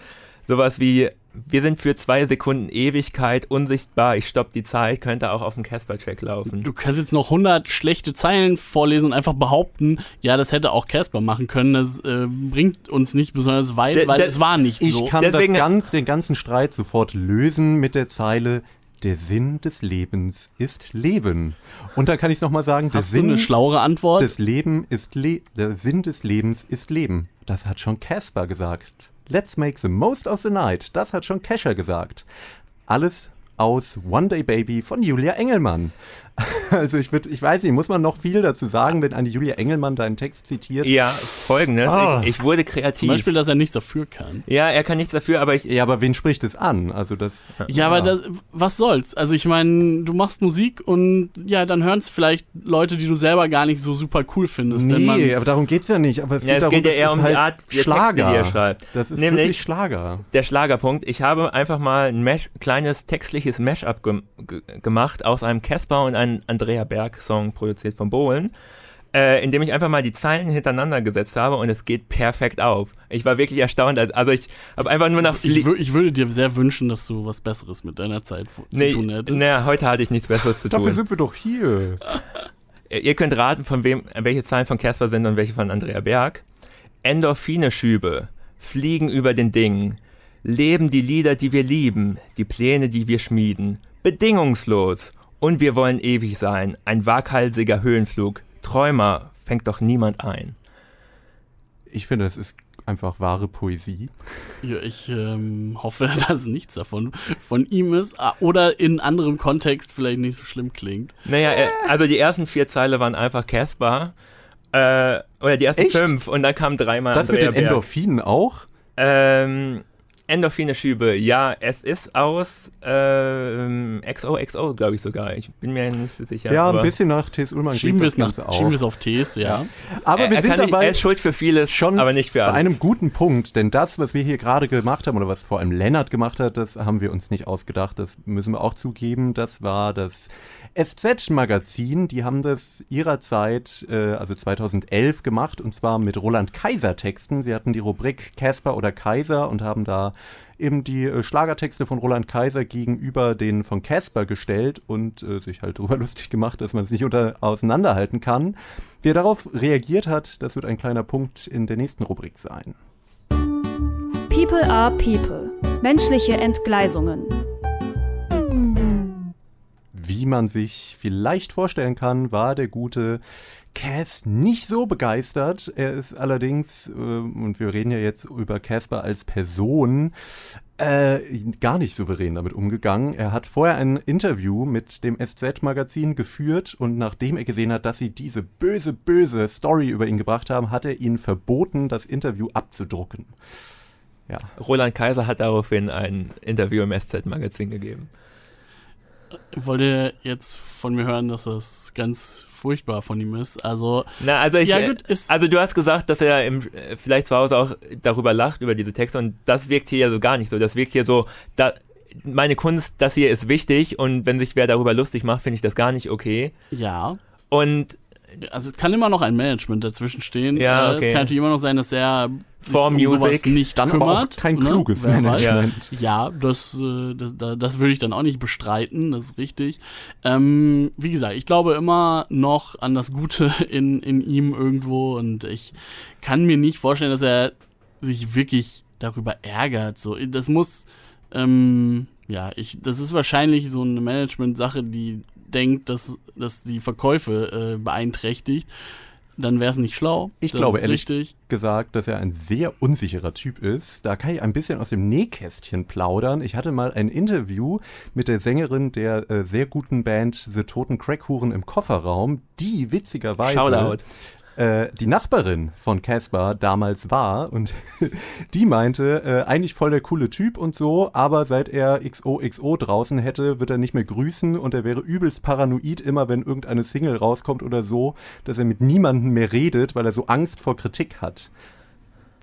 sowas wie wir sind für zwei Sekunden Ewigkeit unsichtbar, ich stopp die Zeit, könnte auch auf dem Casper-Track laufen. Du kannst jetzt noch 100 schlechte Zeilen vorlesen und einfach behaupten, ja, das hätte auch Casper machen können. Das äh, bringt uns nicht besonders weit, weil es war nicht Ich so. kann Deswegen- das ganz, den ganzen Streit sofort lösen mit der Zeile der Sinn des Lebens ist Leben. Und dann kann ich es nochmal sagen, der Hast du Sinn eine schlauere Antwort? des Leben ist Le der Sinn des Lebens ist Leben. Das hat schon Casper gesagt. Let's make the most of the night. Das hat schon Kescher gesagt. Alles aus One Day Baby von Julia Engelmann. Also ich würde, ich weiß nicht, muss man noch viel dazu sagen, wenn eine Julia Engelmann deinen Text zitiert? Ja, folgendes, Ah. ich, ich wurde kreativ. Zum Beispiel, dass er nichts dafür kann. ja, er kann nichts dafür, aber ich, Ja, aber wen spricht es an? Also das. Ja, aber das, was soll's? Also ich meine, du machst Musik und ja, dann hören es vielleicht Leute, die du selber gar nicht so super cool findest. denn man, Nee, aber darum geht's ja nicht. Aber es Ja, geht es darum, geht ja eher um die halt Art der Texte, Schlager. die er schreibt. Das ist Nämlich- wirklich Schlager. der Schlagerpunkt. Ich habe einfach mal ein Mesh, kleines textliches Mashup ge gemacht aus einem Casper und einem Andrea Berg-Song produziert von Bohlen, äh, indem ich einfach mal die Zeilen hintereinander gesetzt habe und es geht perfekt auf. Ich war wirklich erstaunt. als- Also ich habe einfach nur nach ich, ich würde dir sehr wünschen, dass du was Besseres mit deiner Zeit Nee, zu tun hättest. naja, heute hatte ich nichts Besseres zu Dafür tun. sind wir doch hier. Ihr könnt raten, von wem, welche Zeilen von Casper sind und welche von Andrea Berg. Endorphine-Schübe, fliegen über den Dingen, leben die Lieder, die wir lieben, die Pläne, die wir schmieden, bedingungslos. Und wir wollen ewig sein, ein waghalsiger Höhenflug. Träumer fängt doch niemand ein. Ich finde, das ist einfach wahre Poesie. Ja, ich ähm, hoffe, dass nichts davon von ihm ist ah, oder in anderem Kontext vielleicht nicht so schlimm klingt. Naja, äh, also die ersten vier Zeile waren einfach Casper. Äh, oder die ersten Echt? fünf und dann kam dreimal Das mit Andrea den Berg. Endorphinen auch? Ähm, Endorphine-Schübe, ja, es ist aus ähm, XOXO, glaube ich sogar. Ich bin mir nicht so sicher. Ja, aber ein bisschen nach T.S. Ullmann Schieben wir es nach, auch. schieben wir es auf Ts, ja. Aber er, wir er, sind dabei er ist schuld für vieles, schon aber nicht für bei alles. einem guten Punkt, denn das, was wir hier gerade gemacht haben oder was vor allem Lennart gemacht hat, das haben wir uns nicht ausgedacht, das müssen wir auch zugeben, das war das SZ-Magazin, die haben das ihrerzeit, äh, also 2011 gemacht und zwar mit Roland Kaiser Texten. Sie hatten die Rubrik Casper oder Kaiser und haben da eben die äh, Schlagertexte von Roland Kaiser gegenüber den von Casper gestellt und äh, sich halt darüber lustig gemacht, dass man es nicht unter, auseinanderhalten kann. Wer darauf reagiert hat, das wird ein kleiner Punkt in der nächsten Rubrik sein. People are People. Menschliche Entgleisungen. Wie man sich vielleicht vorstellen kann, war der gute Cass nicht so begeistert. Er ist allerdings, äh, und wir reden ja jetzt über Casper als Person, äh, gar nicht souverän damit umgegangen. Er hat vorher ein Interview mit dem SZ-Magazin geführt und nachdem er gesehen hat, dass sie diese böse, böse Story über ihn gebracht haben, hat er ihnen verboten, das Interview abzudrucken. Ja. Roland Kaiser hat daraufhin ein Interview im SZ-Magazin gegeben. Wollt ihr jetzt von mir hören, dass das ganz furchtbar von ihm ist? Also, Na, also, ich, ja, gut, also du hast gesagt, dass er im, vielleicht zu Hause auch darüber lacht, über diese Texte und das wirkt hier ja so gar nicht so. Das wirkt hier so, da, meine Kunst, das hier ist wichtig und wenn sich wer darüber lustig macht, finde ich das gar nicht okay. Ja. Und also es kann immer noch ein Management dazwischen stehen. Ja, okay. Es kann natürlich immer noch sein, dass er sich For um Music sowas nicht dann kümmert. Kein ne? kluges Management. Ja, das, äh, das, das, das würde ich dann auch nicht bestreiten, das ist richtig. Ähm, wie gesagt, ich glaube immer noch an das Gute in, in ihm irgendwo und ich kann mir nicht vorstellen, dass er sich wirklich darüber ärgert. So, das muss, ähm, ja, ich, das ist wahrscheinlich so eine Management-Sache, die denkt, dass das die Verkäufe äh, beeinträchtigt, dann wäre es nicht schlau. Ich glaube ehrlich richtig. gesagt, dass er ein sehr unsicherer Typ ist. Da kann ich ein bisschen aus dem Nähkästchen plaudern. Ich hatte mal ein Interview mit der Sängerin der äh, sehr guten Band The Toten Crackhuren im Kofferraum, die witzigerweise Shoutout äh, die Nachbarin von Caspar damals war und die meinte, äh, eigentlich voll der coole Typ und so, aber seit er XOXO draußen hätte, wird er nicht mehr grüßen und er wäre übelst paranoid immer, wenn irgendeine Single rauskommt oder so, dass er mit niemandem mehr redet, weil er so Angst vor Kritik hat.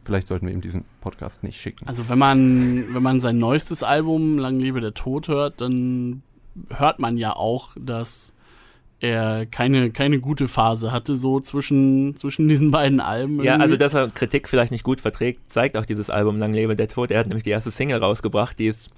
Vielleicht sollten wir ihm diesen Podcast nicht schicken. Also wenn man, wenn man sein neuestes Album Lang lebe der Tod hört, dann hört man ja auch, dass er keine, keine gute Phase hatte, so zwischen, zwischen diesen beiden Alben. Irgendwie. Ja, also dass er Kritik vielleicht nicht gut verträgt, zeigt auch dieses Album Lang lebe der Tod. Er hat nämlich die erste Single rausgebracht, die ist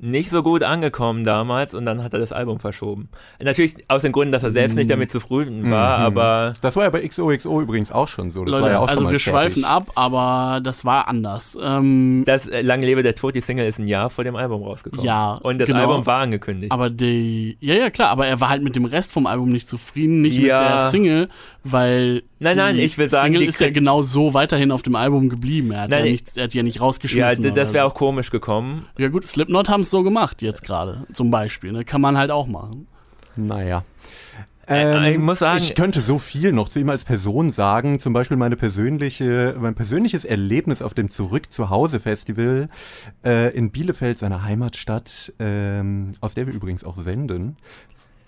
nicht so gut angekommen damals und dann hat er das Album verschoben. Natürlich aus dem Grund, dass er selbst nicht mhm. damit zufrieden war, mhm. aber. Das war ja bei XOXO übrigens auch schon so. Das Leute, ja auch also wir schweifen ab, aber das war anders. Ähm, das äh, Lang lebe der Tod, die Single ist ein Jahr vor dem Album rausgekommen. Ja. Und das genau, Album war angekündigt. Aber die. Ja, ja, klar, aber er war halt mit dem Rest vom Album nicht zufrieden, nicht ja. mit der Single, weil. Nein, nein, ich will sagen. Single ist ja genau so weiterhin auf dem Album geblieben. Er hat, nein, ja, nichts, er hat ja nicht rausgeschmissen. Ja, das wäre so. auch komisch gekommen. Ja, gut, Slipknot haben es so gemacht jetzt gerade, zum Beispiel. Ne? Kann man halt auch machen. Naja. Ähm, ich muss sagen, ich könnte so viel noch zu ihm als Person sagen. Zum Beispiel meine persönliche, mein persönliches Erlebnis auf dem Zurück zu Hause Festival äh, in Bielefeld, seiner Heimatstadt, ähm, aus der wir übrigens auch senden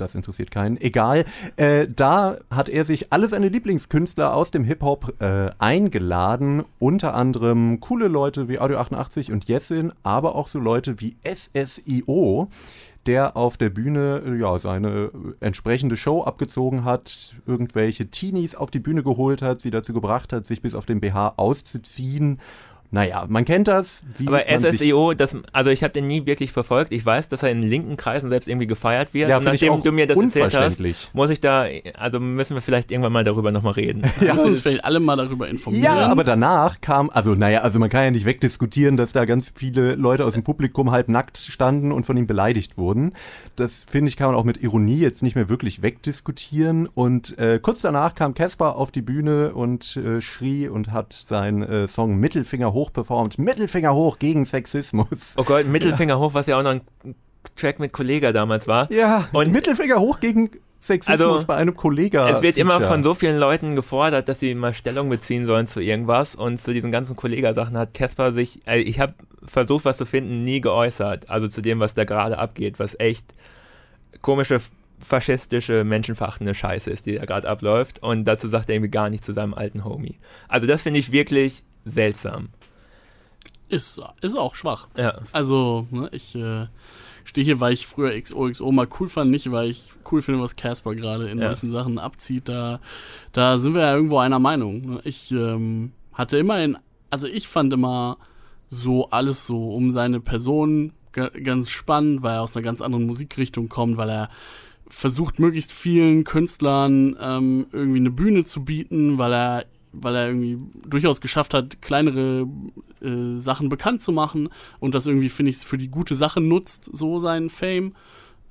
das interessiert keinen. Egal. Äh, da hat er sich alle seine Lieblingskünstler aus dem Hip-Hop äh, eingeladen. Unter anderem coole Leute wie Audio 88 und Jessin, aber auch so Leute wie SSIO der auf der Bühne ja seine entsprechende Show abgezogen hat, irgendwelche Teenies auf die Bühne geholt hat, sie dazu gebracht hat, sich bis auf den BH auszuziehen naja, man kennt das. aber SSEO, das, also ich habe den nie wirklich verfolgt. Ich weiß, dass er in linken Kreisen selbst irgendwie gefeiert wird. Ja, und nachdem du mir das erzählt hast, muss ich da, also müssen wir vielleicht irgendwann mal darüber nochmal reden. ja. Müssen uns vielleicht alle mal darüber informieren. Ja, aber danach kam, also naja, also man kann ja nicht wegdiskutieren, dass da ganz viele Leute aus dem Publikum halb nackt standen und von ihm beleidigt wurden. Das finde ich, kann man auch mit Ironie jetzt nicht mehr wirklich wegdiskutieren. Und äh, kurz danach kam Caspar auf die Bühne und äh, schrie und hat seinen äh, Song Mittelfinger hoch hoch performt. Mittelfinger hoch gegen Sexismus. Oh Gott, Mittelfinger ja. hoch, was ja auch noch ein Track mit Kollega damals war. Ja, und Mittelfinger hoch gegen Sexismus also, bei einem Kollega. Es wird immer von so vielen Leuten gefordert, dass sie mal Stellung beziehen sollen zu irgendwas und zu diesen ganzen Kollega-Sachen hat Casper sich, also ich habe versucht, was zu finden, nie geäußert. Also zu dem, was da gerade abgeht, was echt komische, faschistische, menschenverachtende Scheiße ist, die da gerade abläuft. Und dazu sagt er irgendwie gar nicht zu seinem alten Homie. Also das finde ich wirklich seltsam. Ist, ist auch schwach. Ja. Also, ne, ich äh, stehe hier, weil ich früher XOXO mal cool fand, nicht weil ich cool finde, was Casper gerade in Ja. manchen Sachen abzieht. Da, da sind wir ja irgendwo einer Meinung. Ich ähm, hatte immer in, also ich fand immer so alles so um seine Person ga- ganz spannend, weil er aus einer ganz anderen Musikrichtung kommt, weil er versucht, möglichst vielen Künstlern ähm, irgendwie eine Bühne zu bieten, weil er, weil er irgendwie durchaus geschafft hat, kleinere äh, Sachen bekannt zu machen und das irgendwie, finde ich, für die gute Sache nutzt, so seinen Fame.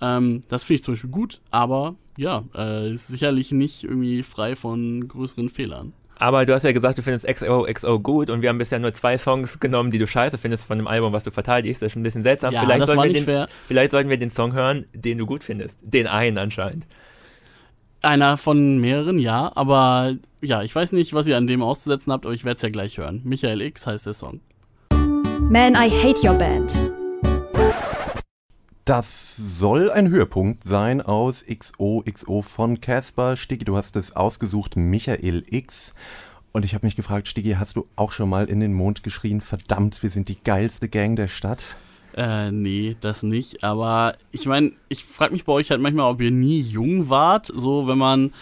Ähm, das finde ich zum Beispiel gut, aber ja, äh, ist sicherlich nicht irgendwie frei von größeren Fehlern. Aber du hast ja gesagt, du findest XOXO gut und wir haben bisher nur zwei Songs genommen, die du scheiße findest von dem Album, was du verteidigst. Das ist schon ein bisschen seltsam. Ja, vielleicht, das sollten den, vielleicht sollten wir den Song hören, den du gut findest. Den einen anscheinend. Einer von mehreren, ja, aber ja, ich weiß nicht, was ihr an dem auszusetzen habt, aber ich werde es ja gleich hören. Michael X heißt der Song. Man, I Hate Your Band. Das soll ein Höhepunkt sein aus XOXO von Casper. Stiggy, du hast es ausgesucht, Michael X. Und ich habe mich gefragt, Stiggy, hast du auch schon mal in den Mond geschrien, verdammt, wir sind die geilste Gang der Stadt? Äh, nee, das nicht. Aber ich meine, ich frage mich bei euch halt manchmal, ob ihr nie jung wart. So, wenn man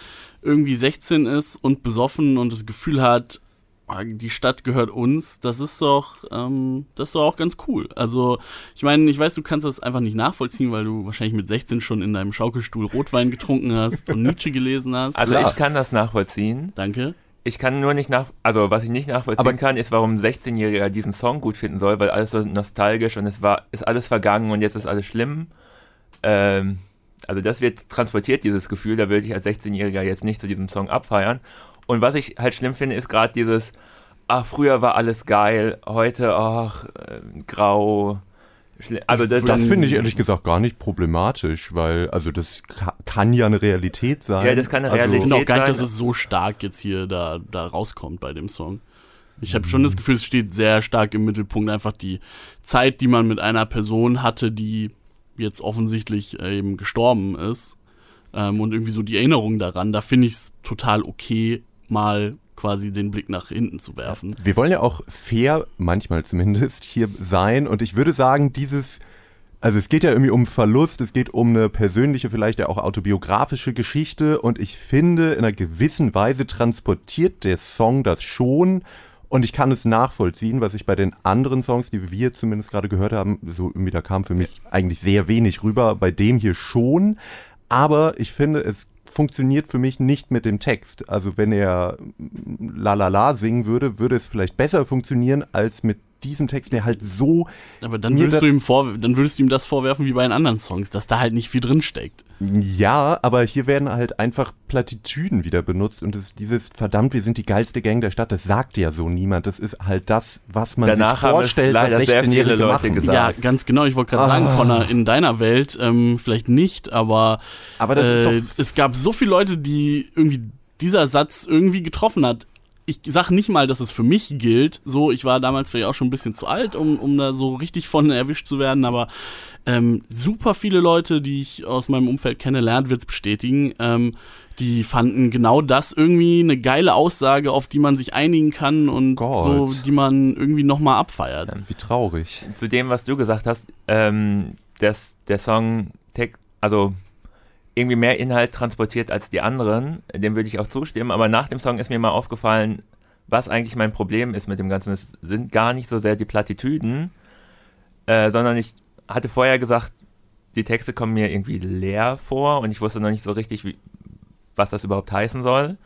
irgendwie 16 ist und besoffen und das Gefühl hat, ah, die Stadt gehört uns, das ist doch, ähm, das ist doch auch ganz cool. Also, ich meine, ich weiß, du kannst das einfach nicht nachvollziehen, weil du wahrscheinlich mit 16 schon in deinem Schaukelstuhl Rotwein getrunken hast und Nietzsche gelesen hast. Also Klar. ich kann das nachvollziehen. Danke. Ich kann nur nicht nach, also was ich nicht nachvollziehen Aber- kann, ist, warum ein 16-Jähriger diesen Song gut finden soll, weil alles so nostalgisch und es war, ist alles vergangen und jetzt ist alles schlimm. Ähm, also das wird transportiert, dieses Gefühl, da würde ich als 16-Jähriger jetzt nicht zu diesem Song abfeiern. Und was ich halt schlimm finde, ist gerade dieses, ach, früher war alles geil, heute, ach, äh, grau. Also das, Das finde ich ehrlich gesagt gar nicht problematisch, weil, also das ka kann ja eine Realität sein. Ja, das kann eine Ich Realität finde auch gar nicht, sein. dass es so stark jetzt hier da, da rauskommt bei dem Song. Ich habe schon das Gefühl, es steht sehr stark im Mittelpunkt einfach die Zeit, die man mit einer Person hatte, die jetzt offensichtlich äh, eben gestorben ist. Ähm, und irgendwie so die Erinnerung daran. Da finde ich es total okay, mal quasi den Blick nach hinten zu werfen. Wir wollen ja auch fair, manchmal zumindest, hier sein. Und ich würde sagen, dieses, also es geht ja irgendwie um Verlust, es geht um eine persönliche, vielleicht ja auch autobiografische Geschichte. Und ich finde, in einer gewissen Weise transportiert der Song das schon. Und ich kann es nachvollziehen, was ich bei den anderen Songs, die wir zumindest gerade gehört haben, so irgendwie da kam für mich eigentlich sehr wenig rüber. Bei dem hier schon. Aber ich finde, es funktioniert für mich nicht mit dem Text. Also wenn er La La La singen würde, würde es vielleicht besser funktionieren als mit diesem Text, der halt so, Aber dann würdest, du ihm vor, dann würdest du ihm das vorwerfen wie bei den anderen Songs, dass da halt nicht viel drin steckt. ja, aber hier werden halt einfach Plattitüden wieder benutzt und es, dieses verdammt, wir sind die geilste Gang der Stadt, das sagt ja so niemand. Das ist halt das, was man Danach sich vorstellt, viele 16-Jährige Leute machen. gesagt. Ja, ganz genau. Ich wollte gerade sagen, Ah. Connor, in deiner Welt ähm, vielleicht nicht, aber, Aber das ist äh, doch es gab so viele Leute, die irgendwie dieser Satz irgendwie getroffen hat. Ich sag nicht mal, dass es für mich gilt. So, ich war damals vielleicht auch schon ein bisschen zu alt, um, um da so richtig von erwischt zu werden, aber ähm, super viele Leute, die ich aus meinem Umfeld kenne, lernt wird's bestätigen, ähm, die fanden genau das irgendwie eine geile Aussage, auf die man sich einigen kann und Gott. so, die man irgendwie nochmal abfeiert. wie traurig. zu dem, was du gesagt hast, ähm, dass der Song Text, also irgendwie mehr Inhalt transportiert als die anderen, dem würde ich auch zustimmen, aber nach dem Song ist mir mal aufgefallen, was eigentlich mein Problem ist mit dem Ganzen. Es sind gar nicht so sehr die Plattitüden, äh, sondern ich hatte vorher gesagt, die Texte kommen mir irgendwie leer vor und ich wusste noch nicht so richtig, wie, was das überhaupt heißen soll.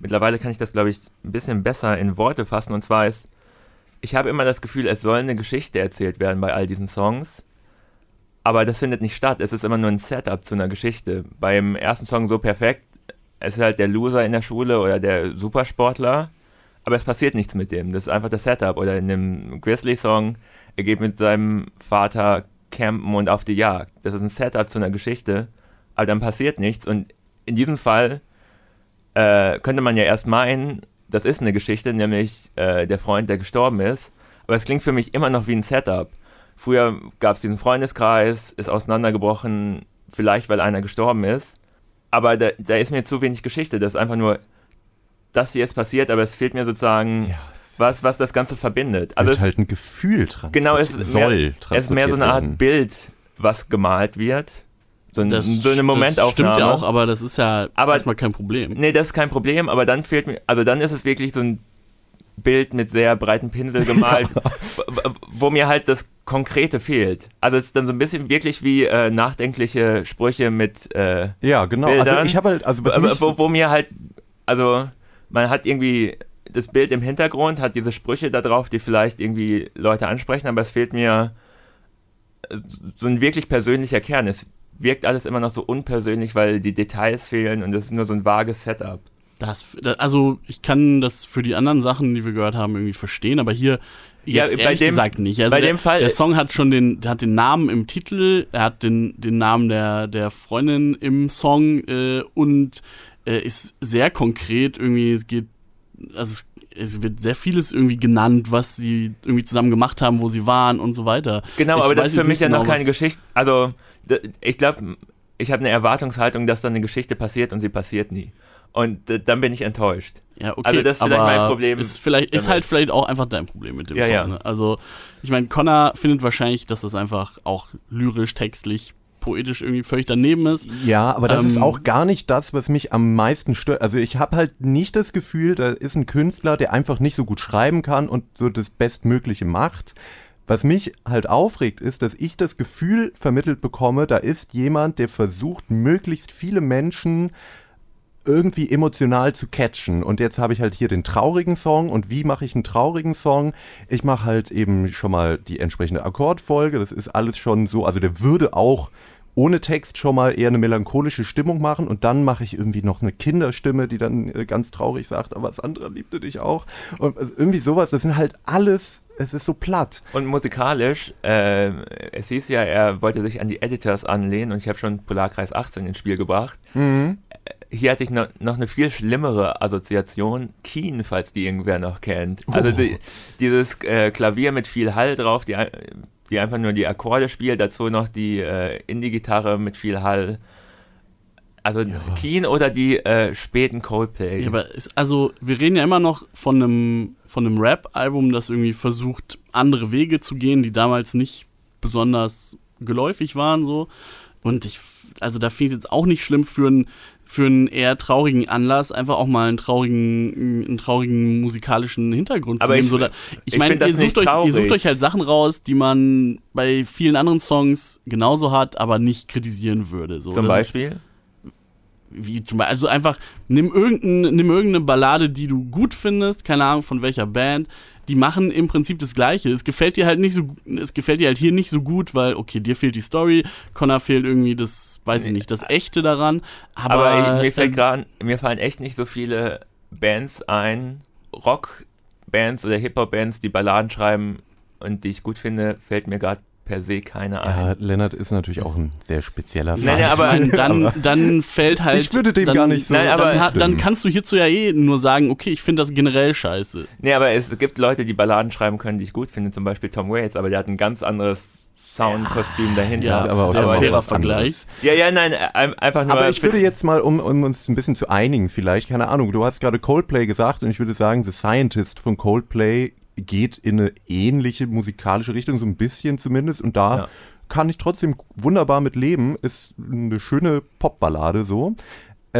Mittlerweile kann ich das, glaube ich, ein bisschen besser in Worte fassen und zwar ist, ich habe immer das Gefühl, es soll eine Geschichte erzählt werden bei all diesen Songs. Aber das findet nicht statt. Es ist immer nur ein Setup zu einer Geschichte. Beim ersten Song so perfekt. Es ist halt der Loser in der Schule oder der Supersportler. Aber es passiert nichts mit dem. Das ist einfach das Setup. Oder in dem Grizzly-Song, er geht mit seinem Vater campen und auf die Jagd. Das ist ein Setup zu einer Geschichte. Aber dann passiert nichts. Und in diesem Fall äh, könnte man ja erst meinen, das ist eine Geschichte, nämlich äh, der Freund, der gestorben ist. Aber es klingt für mich immer noch wie ein Setup. Früher gab es diesen Freundeskreis, ist auseinandergebrochen, vielleicht weil einer gestorben ist. Aber da, da ist mir zu wenig Geschichte. Das ist einfach nur, das hier ist passiert, aber es fehlt mir sozusagen, Ja, was, was das Ganze verbindet. also Also es, halt ein Gefühl transportiert. genau, es ist, soll mehr, es ist mehr so eine Art werden. Bild, was gemalt wird. So, ein, Das, so eine Momentaufnahme. Das stimmt ja auch, aber das ist ja Aber- erstmal kein Problem. Nee, das ist kein Problem, aber dann fehlt mir, also dann ist es wirklich so ein Bild mit sehr breiten Pinsel gemalt, wo, wo mir halt das Konkrete fehlt. Also es ist dann so ein bisschen wirklich wie äh, nachdenkliche Sprüche mit, äh, Ja, genau. Also Bildern. ich habe halt, also wo, wo mir halt, also man hat irgendwie das Bild im Hintergrund, hat diese Sprüche da drauf, die vielleicht irgendwie Leute ansprechen, aber es fehlt mir so ein wirklich persönlicher Kern. Es wirkt alles immer noch so unpersönlich, weil die Details fehlen und es ist nur so ein vages Setup. Das, da- also ich kann das für die anderen Sachen, die wir gehört haben, irgendwie verstehen, aber hier Ja, jetzt bei ehrlich dem- gesagt nicht. Also bei der, dem Fall- der Song hat schon den, der hat den Namen im Titel, er hat den, den Namen der, der Freundin im Song äh, und äh, ist sehr konkret irgendwie, es geht, also es, es wird sehr vieles irgendwie genannt, was sie irgendwie zusammen gemacht haben, wo sie waren und so weiter. Genau, Ich aber das ist für mich ja noch genau, keine was- Geschichte. Also, ich glaube, ich habe eine Erwartungshaltung, dass dann eine Geschichte passiert und sie passiert nie. Und d- dann bin ich enttäuscht. Ja, okay, Also das ist aber vielleicht mein Problem Ist, vielleicht, ist halt vielleicht auch einfach dein Problem mit dem Ja, Song. ja. Ne? Also, ich meine, Connor findet wahrscheinlich, dass das einfach auch lyrisch, textlich, poetisch irgendwie völlig daneben ist. Ja, aber das ist Ähm, auch gar nicht das, was mich am meisten stört. Also ich habe halt nicht das Gefühl, da ist ein Künstler, der einfach nicht so gut schreiben kann und so das Bestmögliche macht. Was mich halt aufregt, ist, dass ich das Gefühl vermittelt bekomme, da ist jemand, der versucht, möglichst viele Menschen irgendwie emotional zu catchen. Und jetzt habe ich halt hier den traurigen Song. Und wie mache ich einen traurigen Song? Ich mache halt eben schon mal die entsprechende Akkordfolge. Das ist alles schon so. Also der würde auch ohne Text schon mal eher eine melancholische Stimmung machen und dann mache ich irgendwie noch eine Kinderstimme, die dann äh, ganz traurig sagt, aber Sandra liebte dich auch. Und äh, irgendwie sowas, das sind halt alles, es ist so platt. Und musikalisch, äh, es hieß ja, er wollte sich an die Editors anlehnen und ich habe schon Polarkreis 18 ins Spiel gebracht. Äh, Hier hatte ich noch, noch eine viel schlimmere Assoziation, Keen, falls die irgendwer noch kennt. Also die, dieses äh, Klavier mit viel Hall drauf, die, ein- die einfach nur die Akkorde spielt, dazu noch die äh, Indie-Gitarre mit viel Hall. Also Keen oder die äh, späten Coldplay. Ja, aber ist, also, wir reden ja immer noch von einem, von einem Rap-Album, das irgendwie versucht, andere Wege zu gehen, die damals nicht besonders geläufig waren, so. Und ich, also da finde ich es jetzt auch nicht schlimm für einen für einen eher traurigen Anlass einfach auch mal einen traurigen, einen traurigen musikalischen Hintergrund Aber zu nehmen. ich- so da, ich ich meine, ihr, sucht euch, ihr sucht euch halt Sachen raus, die man bei vielen anderen Songs genauso hat, aber nicht kritisieren würde. So. Zum Beispiel. wie zum Beispiel, also einfach, nimm, irgendein, nimm irgendeine Ballade, die du gut findest, keine Ahnung von welcher Band, die machen im Prinzip das Gleiche. Es gefällt dir halt nicht so, es gefällt dir halt hier nicht so gut, weil, okay, dir fehlt die Story, Connor fehlt irgendwie das, weiß ich nicht, das Echte daran, aber, Aber, mir, fällt ähm, grad, mir fallen echt nicht so viele Bands ein, Rockbands oder Hip-Hop-Bands, die Balladen schreiben und die ich gut finde, fällt mir gerade per se keine Ja, ein. Lennart ist natürlich auch ein sehr spezieller Fall. Nein, ja, aber- dann, dann fällt halt. Ich würde dem dann, gar nicht so Nein, aber- dann, dann kannst du hierzu ja eh nur sagen, okay, ich finde das generell scheiße. Nee, aber es gibt Leute, die Balladen schreiben können, die ich gut finde, zum Beispiel Tom Waits, aber der hat ein ganz anderes Soundkostüm dahinter. Ja, aber auch mal fairer Vergleich. ja, ja, nein, ein- einfach nur. Aber ich würde jetzt mal, um, um uns ein bisschen zu einigen vielleicht, keine Ahnung, du hast gerade Coldplay gesagt und ich würde sagen, The Scientist von Coldplay geht in eine ähnliche musikalische Richtung, so ein bisschen zumindest. Und da Ja. kann ich trotzdem wunderbar mit leben. Ist eine schöne Popballade so.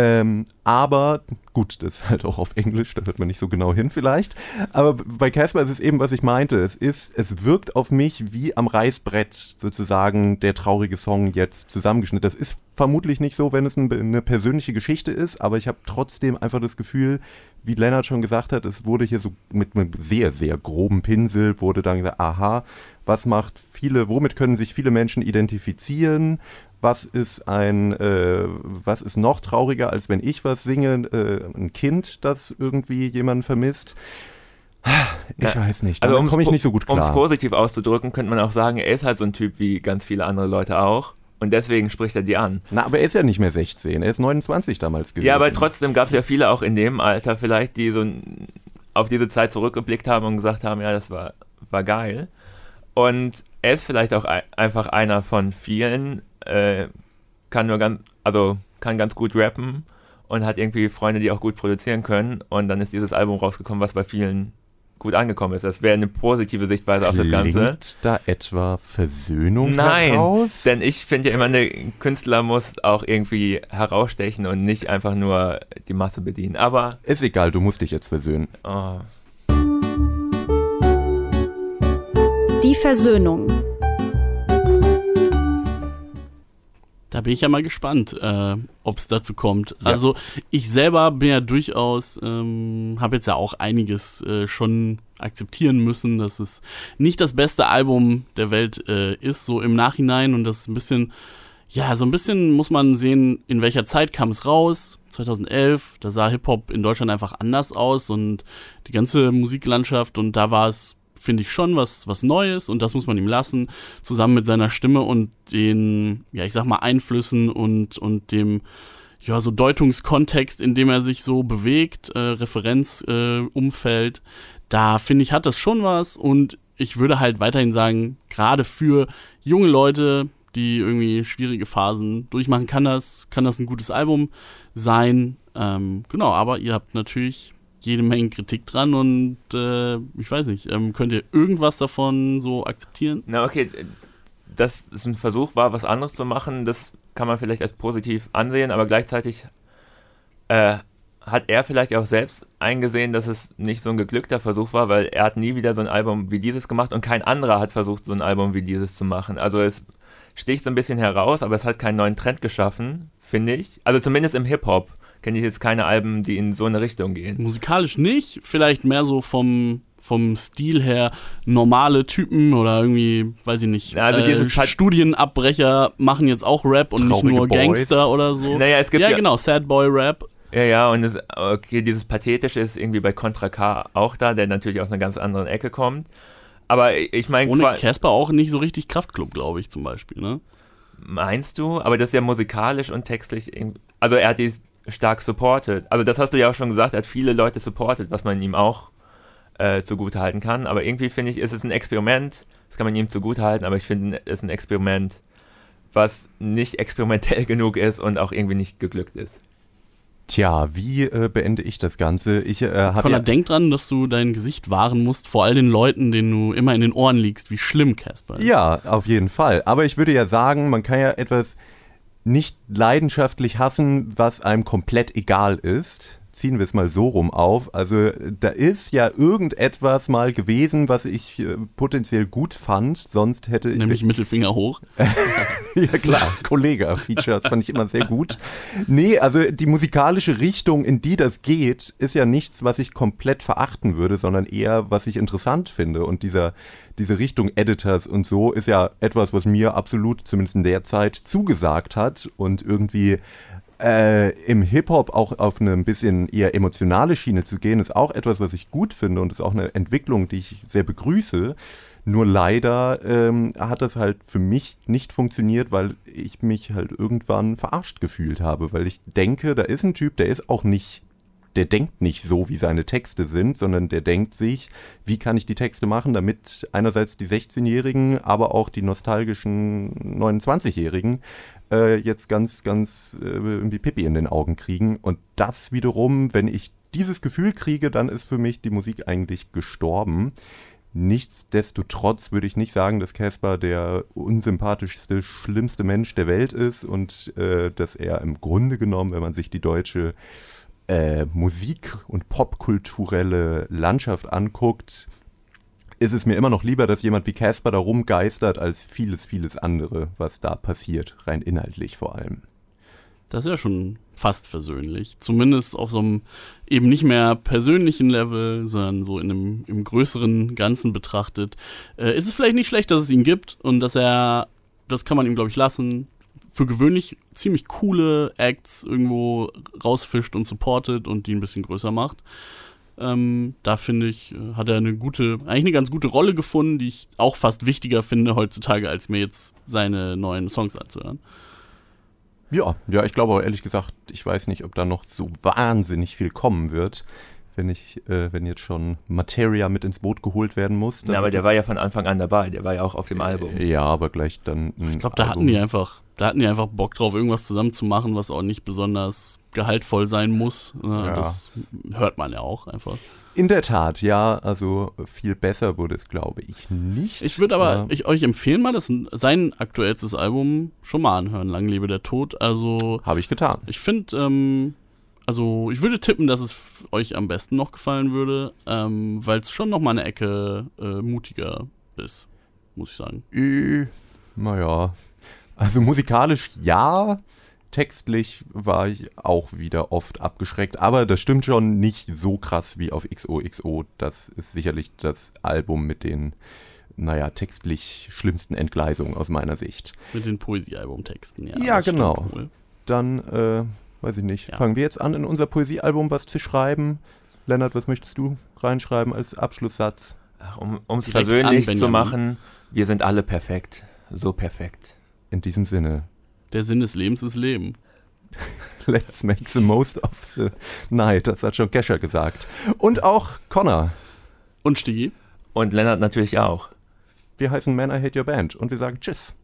Ähm, aber gut, das ist halt auch auf Englisch, da hört man nicht so genau hin vielleicht. Aber bei Casper ist es eben, was ich meinte. Es ist, es wirkt auf mich wie am Reißbrett sozusagen der traurige Song jetzt zusammengeschnitten. Das ist vermutlich nicht so, wenn es ein, eine persönliche Geschichte ist, aber ich habe trotzdem einfach das Gefühl, wie Lennart schon gesagt hat, es wurde hier so mit einem sehr, sehr groben Pinsel, wurde dann gesagt, aha, was macht viele, womit können sich viele Menschen identifizieren? Was ist ein, äh, was ist noch trauriger, als wenn ich was singe, äh, ein Kind, das irgendwie jemanden vermisst? Ich weiß nicht, also komme ich nicht so gut Um es klar. positiv auszudrücken, könnte man auch sagen, er ist halt so ein Typ wie ganz viele andere Leute auch. Und deswegen spricht er die an. Na, aber er ist ja nicht mehr 16, er ist 29 damals gewesen. Ja, aber trotzdem gab es ja viele auch in dem Alter vielleicht, die so auf diese Zeit zurückgeblickt haben und gesagt haben, ja, das war, war geil. Und er ist vielleicht auch ein, einfach einer von vielen, äh, kann nur ganz, also kann ganz gut rappen und hat irgendwie Freunde, die auch gut produzieren können. Und dann ist dieses Album rausgekommen, was bei vielen gut angekommen ist. Das wäre eine positive Sichtweise auf das Ganze. Klingt da etwa Versöhnung Nein, heraus? denn ich finde ja immer, ein Künstler muss auch irgendwie herausstechen und nicht einfach nur die Masse bedienen. Aber Ist egal, du musst dich jetzt versöhnen. oh, Die Versöhnung. Da bin ich ja mal gespannt, äh, ob es dazu kommt. Also ich selber bin ja durchaus, ähm, habe jetzt ja auch einiges äh, schon akzeptieren müssen, dass es nicht das beste Album der Welt äh, ist, so im Nachhinein und das ist ein bisschen, ja, so ein bisschen muss man sehen, in welcher Zeit kam es raus. 2011, da sah Hip-Hop in Deutschland einfach anders aus und die ganze Musiklandschaft und da war es finde ich schon was, was Neues und das muss man ihm lassen, zusammen mit seiner Stimme und den, ja, ich sag mal, Einflüssen und, und dem, ja, so Deutungskontext, in dem er sich so bewegt, äh, Referenzumfeld, äh, da finde ich, hat das schon was und ich würde halt weiterhin sagen, gerade für junge Leute, die irgendwie schwierige Phasen durchmachen, kann das, kann das ein gutes Album sein. Ähm, genau, aber ihr habt natürlich jede Menge Kritik dran und äh, ich weiß nicht, ähm, könnt ihr irgendwas davon so akzeptieren? na okay, dass es ein Versuch war, was anderes zu machen, das kann man vielleicht als positiv ansehen, aber gleichzeitig äh, hat er vielleicht auch selbst eingesehen, dass es nicht so ein geglückter Versuch war, weil er hat nie wieder so ein Album wie dieses gemacht und kein anderer hat versucht, so ein Album wie dieses zu machen. Also es sticht so ein bisschen heraus, aber es hat keinen neuen Trend geschaffen, finde ich. Also zumindest im Hip-Hop kenne ich jetzt keine Alben, die in so eine Richtung gehen. Musikalisch nicht, vielleicht mehr so vom, vom Stil her normale Typen oder irgendwie, weiß ich nicht, Ja, also äh, diese Pat- Studienabbrecher machen jetzt auch Rap und nicht nur Boys. Gangster oder so. Naja, es gibt ja, ja- genau, Sad Boy Rap. Ja, ja, und es, okay, dieses Pathetische ist irgendwie bei Contra K auch da, der natürlich aus einer ganz anderen Ecke kommt. Aber ich meine, Ohne Casper auch nicht so richtig Kraftklub, glaube ich, zum Beispiel, ne? meinst du? Aber das ist ja musikalisch und textlich, irgendwie- also er hat die stark supported. Also das hast du ja auch schon gesagt, er hat viele Leute supported, was man ihm auch äh, zugute halten kann. Aber irgendwie finde ich, ist es ein Experiment, das kann man ihm zugute halten, aber ich finde, es ist ein Experiment, was nicht experimentell genug ist und auch irgendwie nicht geglückt ist. Tja, wie äh, beende ich das Ganze? Ich äh, habe Connor, ja, denk dran, dass du dein Gesicht wahren musst vor all den Leuten, denen du immer in den Ohren liegst, wie schlimm Casper ist. ja, auf jeden Fall. Aber ich würde ja sagen, man kann ja etwas nicht leidenschaftlich hassen, was einem komplett egal ist. Ziehen wir es mal so rum auf. Also da ist ja irgendetwas mal gewesen, was ich äh, potenziell gut fand. Sonst hätte ich Nämlich Mittelfinger hoch. Ja klar, Kollega-Features fand ich immer sehr gut. Nee, also die musikalische Richtung, in die das geht, ist ja nichts, was ich komplett verachten würde, sondern eher, was ich interessant finde. Und dieser, diese Richtung Editors und so ist ja etwas, was mir absolut, zumindest in der Zeit, zugesagt hat und irgendwie äh, im Hip-Hop auch auf eine ein bisschen eher emotionale Schiene zu gehen, ist auch etwas, was ich gut finde und ist auch eine Entwicklung, die ich sehr begrüße. Nur leider ähm, hat das halt für mich nicht funktioniert, weil ich mich halt irgendwann verarscht gefühlt habe, weil ich denke, da ist ein Typ, der ist auch nicht, der denkt nicht so, wie seine Texte sind, sondern der denkt sich, wie kann ich die Texte machen, damit einerseits die 16-Jährigen, aber auch die nostalgischen 29-Jährigen äh, jetzt ganz, ganz äh, irgendwie Pippi in den Augen kriegen. Und das wiederum, wenn ich dieses Gefühl kriege, dann ist für mich die Musik eigentlich gestorben. Nichtsdestotrotz würde ich nicht sagen, dass Casper der unsympathischste, schlimmste Mensch der Welt ist und äh, dass er im Grunde genommen, wenn man sich die deutsche äh, Musik- und popkulturelle Landschaft anguckt, ist es mir immer noch lieber, dass jemand wie Casper da rumgeistert, als vieles, vieles andere, was da passiert, rein inhaltlich vor allem. Das ist ja schon fast versöhnlich. Zumindest auf so einem eben nicht mehr persönlichen Level, sondern so in einem im größeren Ganzen betrachtet. Äh, ist es vielleicht nicht schlecht, dass es ihn gibt und dass er, das kann man ihm, glaube ich, lassen, für gewöhnlich ziemlich coole Acts irgendwo rausfischt und supportet und die ein bisschen größer macht. Ähm, da finde ich, äh, hat er eine gute, eigentlich eine ganz gute Rolle gefunden, die ich auch fast wichtiger finde heutzutage, als mir jetzt seine neuen Songs anzuhören. Ja, ja, ich glaube ehrlich gesagt, ich weiß nicht, ob da noch so wahnsinnig viel kommen wird. Wenn ich, äh, wenn jetzt schon Materia mit ins Boot geholt werden muss. Na, aber der war ja von Anfang an dabei, der war ja auch auf dem Album. Ja, aber gleich dann. Ich glaube, da hatten die einfach, da hatten die einfach Bock drauf, irgendwas zusammen zu machen, was auch nicht besonders gehaltvoll sein muss. Ne? Ja. Das hört man ja auch einfach. In der Tat, ja, also viel besser wurde es, glaube ich, nicht. Ich würde aber Ja. ich, euch empfehlen, mal das, sein aktuellstes Album schon mal anhören, Lang lebe der Tod. Also, Habe ich getan. ich finde, ähm, also ich würde tippen, dass es euch am besten noch gefallen würde, ähm, weil es schon noch mal eine Ecke äh, mutiger ist, muss ich sagen. Äh, naja. Also musikalisch ja. Textlich war ich auch wieder oft abgeschreckt, aber das stimmt schon nicht so krass wie auf XOXO. Das ist sicherlich das Album mit den, naja, textlich schlimmsten Entgleisungen aus meiner Sicht. Mit den Poesiealbumtexten, ja. Ja, genau. Dann, äh, weiß ich nicht, Ja. fangen wir jetzt an, in unser Poesiealbum was zu schreiben. Lennart, was möchtest du reinschreiben als Abschlusssatz? Ach, Um es persönlich an, zu machen, wir sind alle perfekt. So perfekt. In diesem Sinne, Der Sinn des Lebens ist Leben. let's make the most of the night. Das hat schon Kescher gesagt. Und auch Connor. Und Stigi? Und Lennart natürlich auch. Wir heißen Man I Hate Your Band und wir sagen Tschüss.